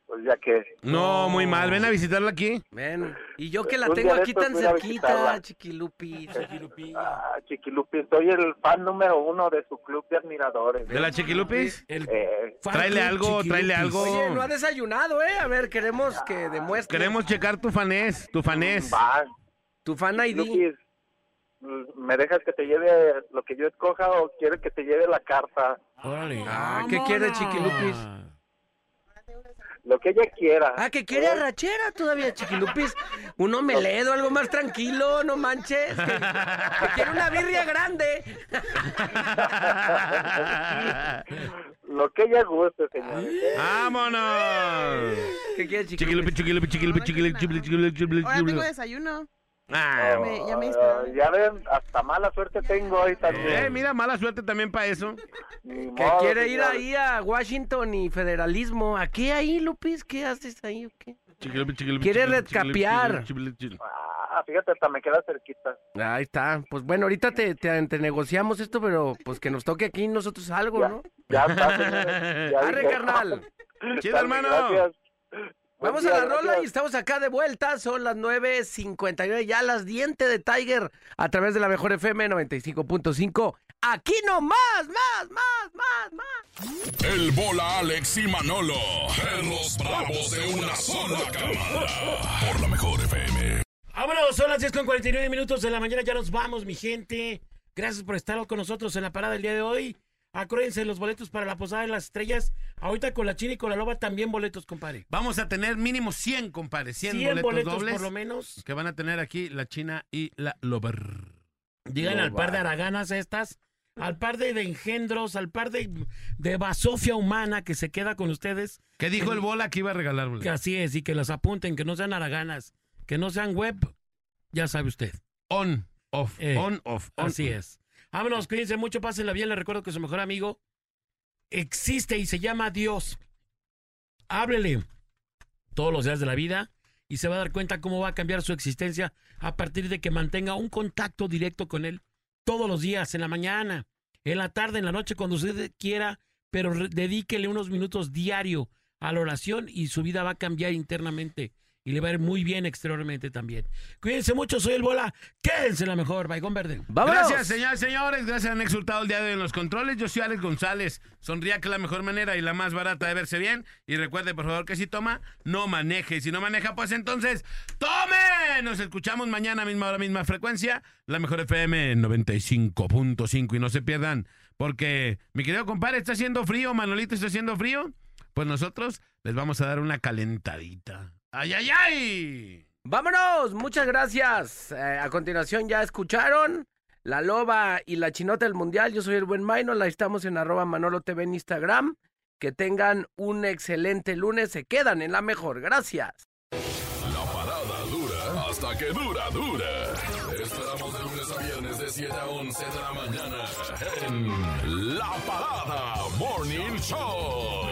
Speaker 13: Pues ya que...
Speaker 2: No, muy mal. Ven a visitarla aquí.
Speaker 3: Ven. Y yo que la
Speaker 13: Un
Speaker 3: tengo
Speaker 13: día de
Speaker 3: aquí
Speaker 13: estos
Speaker 3: tan
Speaker 13: voy a
Speaker 3: cerquita,
Speaker 13: visitarla.
Speaker 3: chiquilupis.
Speaker 13: Ah, Chiquilupi, soy el fan número uno de su club de admiradores.
Speaker 2: ¿De la Chiquilupis?
Speaker 13: Eh,
Speaker 2: Tráele algo, tráele algo.
Speaker 3: Oye, no ha desayunado, ¿eh? A ver, queremos que demuestre.
Speaker 2: Queremos checar tu fanés, tu fanés.
Speaker 13: va.
Speaker 3: Tu fan ID.
Speaker 13: Chiquilupis, ¿me dejas que te lleve lo que yo escoja o quieres que te lleve la carta?
Speaker 8: Órale.
Speaker 3: Ah, ¿qué quiere Chiquilupis?
Speaker 13: Lo que ella quiera.
Speaker 3: Ah, que quiere arrachera todavía, Chiquilupis. Un omeledo, algo más tranquilo, no manches. Que, que quiere una birria grande.
Speaker 13: Lo que ella guste, señores. ¿eh?
Speaker 2: ¡Vámonos!
Speaker 3: ¿Qué quiere
Speaker 2: Chiquilupi, chiquilupi, chiquilupi, chiquilupi, chiquilupi, chiquilupi, chiquilupi,
Speaker 14: Ahora tengo desayuno.
Speaker 2: Ah,
Speaker 14: Me- ya me
Speaker 13: Ah, ya ven, hasta mala suerte tengo hoy
Speaker 2: eh,
Speaker 13: también.
Speaker 2: mira, mala suerte también para eso.
Speaker 13: Ni
Speaker 3: Que
Speaker 13: modo,
Speaker 3: quiere ir
Speaker 13: señor.
Speaker 3: ahí a Washington y federalismo. ¿A qué ahí, Lupis? ¿Qué haces ahí o qué?
Speaker 2: Chiquilupi, chiquilupi,
Speaker 3: Quiere
Speaker 2: chiquilupi, chiquilupi,
Speaker 3: redcapear.
Speaker 2: chiquilupi, chiquilupi.
Speaker 13: Ah, fíjate, hasta me queda cerquita.
Speaker 3: Ahí está. Pues bueno, ahorita te, te, te negociamos esto, pero pues que nos toque aquí nosotros algo,
Speaker 13: Ya,
Speaker 3: ¿no?
Speaker 13: ya está. Ya
Speaker 3: Arre, carnal.
Speaker 2: Chido, hermano.
Speaker 13: Gracias.
Speaker 3: Vamos a la rola
Speaker 13: gracias.
Speaker 3: y estamos acá de vuelta. Son las 9.59, ya las dientes de Tiger a través de la mejor FM 95.5. Aquí nomás, más, más, más, más.
Speaker 5: El bola Alex y Manolo. Perros bravos de una sola cámara. Por la mejor FM.
Speaker 8: Vámonos, son las 10 con 49 minutos de la mañana. Ya nos vamos, mi gente. Gracias por estar con nosotros en la parada el día de hoy. Acuérdense los boletos para la Posada de las Estrellas. Ahorita con la China y con la Loba también boletos, compadre.
Speaker 2: Vamos a tener mínimo 100, compadre. 100,
Speaker 8: 100
Speaker 2: boletos,
Speaker 8: boletos
Speaker 2: dobles
Speaker 8: por lo menos.
Speaker 2: que van a tener aquí la China y la Lover.
Speaker 8: Llegan al par de araganas estas, al par de, de engendros, al par de, de basofia humana que se queda con ustedes.
Speaker 2: ¿Qué dijo el bola que iba a regalar?
Speaker 8: Que así es, y que las apunten, que no sean araganas, que no sean web, ya sabe usted.
Speaker 2: On, off,
Speaker 8: Eh,
Speaker 2: on, off. on,
Speaker 8: Así es. Vámonos, cuídense mucho, pásenla bien. Les recuerdo que su mejor amigo existe y se llama Dios. Háblele todos los días de la vida y se va a dar cuenta cómo va a cambiar su existencia a partir de que mantenga un contacto directo con Él todos los días, en la mañana, en la tarde, en la noche, cuando usted quiera, pero dedíquele unos minutos diario a la oración y su vida va a cambiar internamente y le va a ir muy bien exteriormente también. Cuídense mucho, soy el Bola. Quédense en la mejor, Baigón Verde.
Speaker 3: ¡Vámonos!
Speaker 2: Gracias, señores, señores. Gracias, han exultado el día de hoy en los controles. Yo soy Alex González. Sonría que es la mejor manera y la más barata de verse bien. Y recuerde, por favor, que si toma, no maneje. Y si no maneja, pues entonces, ¡tome! Nos escuchamos mañana, misma hora, misma frecuencia. La mejor FM 95.5. Y no se pierdan, porque mi querido compadre, está haciendo frío. Manolito, está haciendo frío. Pues nosotros les vamos a dar una calentadita. ¡Ay, ay, ay!
Speaker 3: Vámonos, muchas gracias. Eh, a continuación ya escucharon La Loba y la Chinota del Mundial. Yo soy el buen Maino, la estamos en arroba Manolo TV en Instagram. Que tengan un excelente lunes, se quedan en la mejor. Gracias.
Speaker 5: La parada dura hasta que dura, dura. Esperamos de lunes a viernes de 7 a 11 de la mañana en La Parada Morning Show.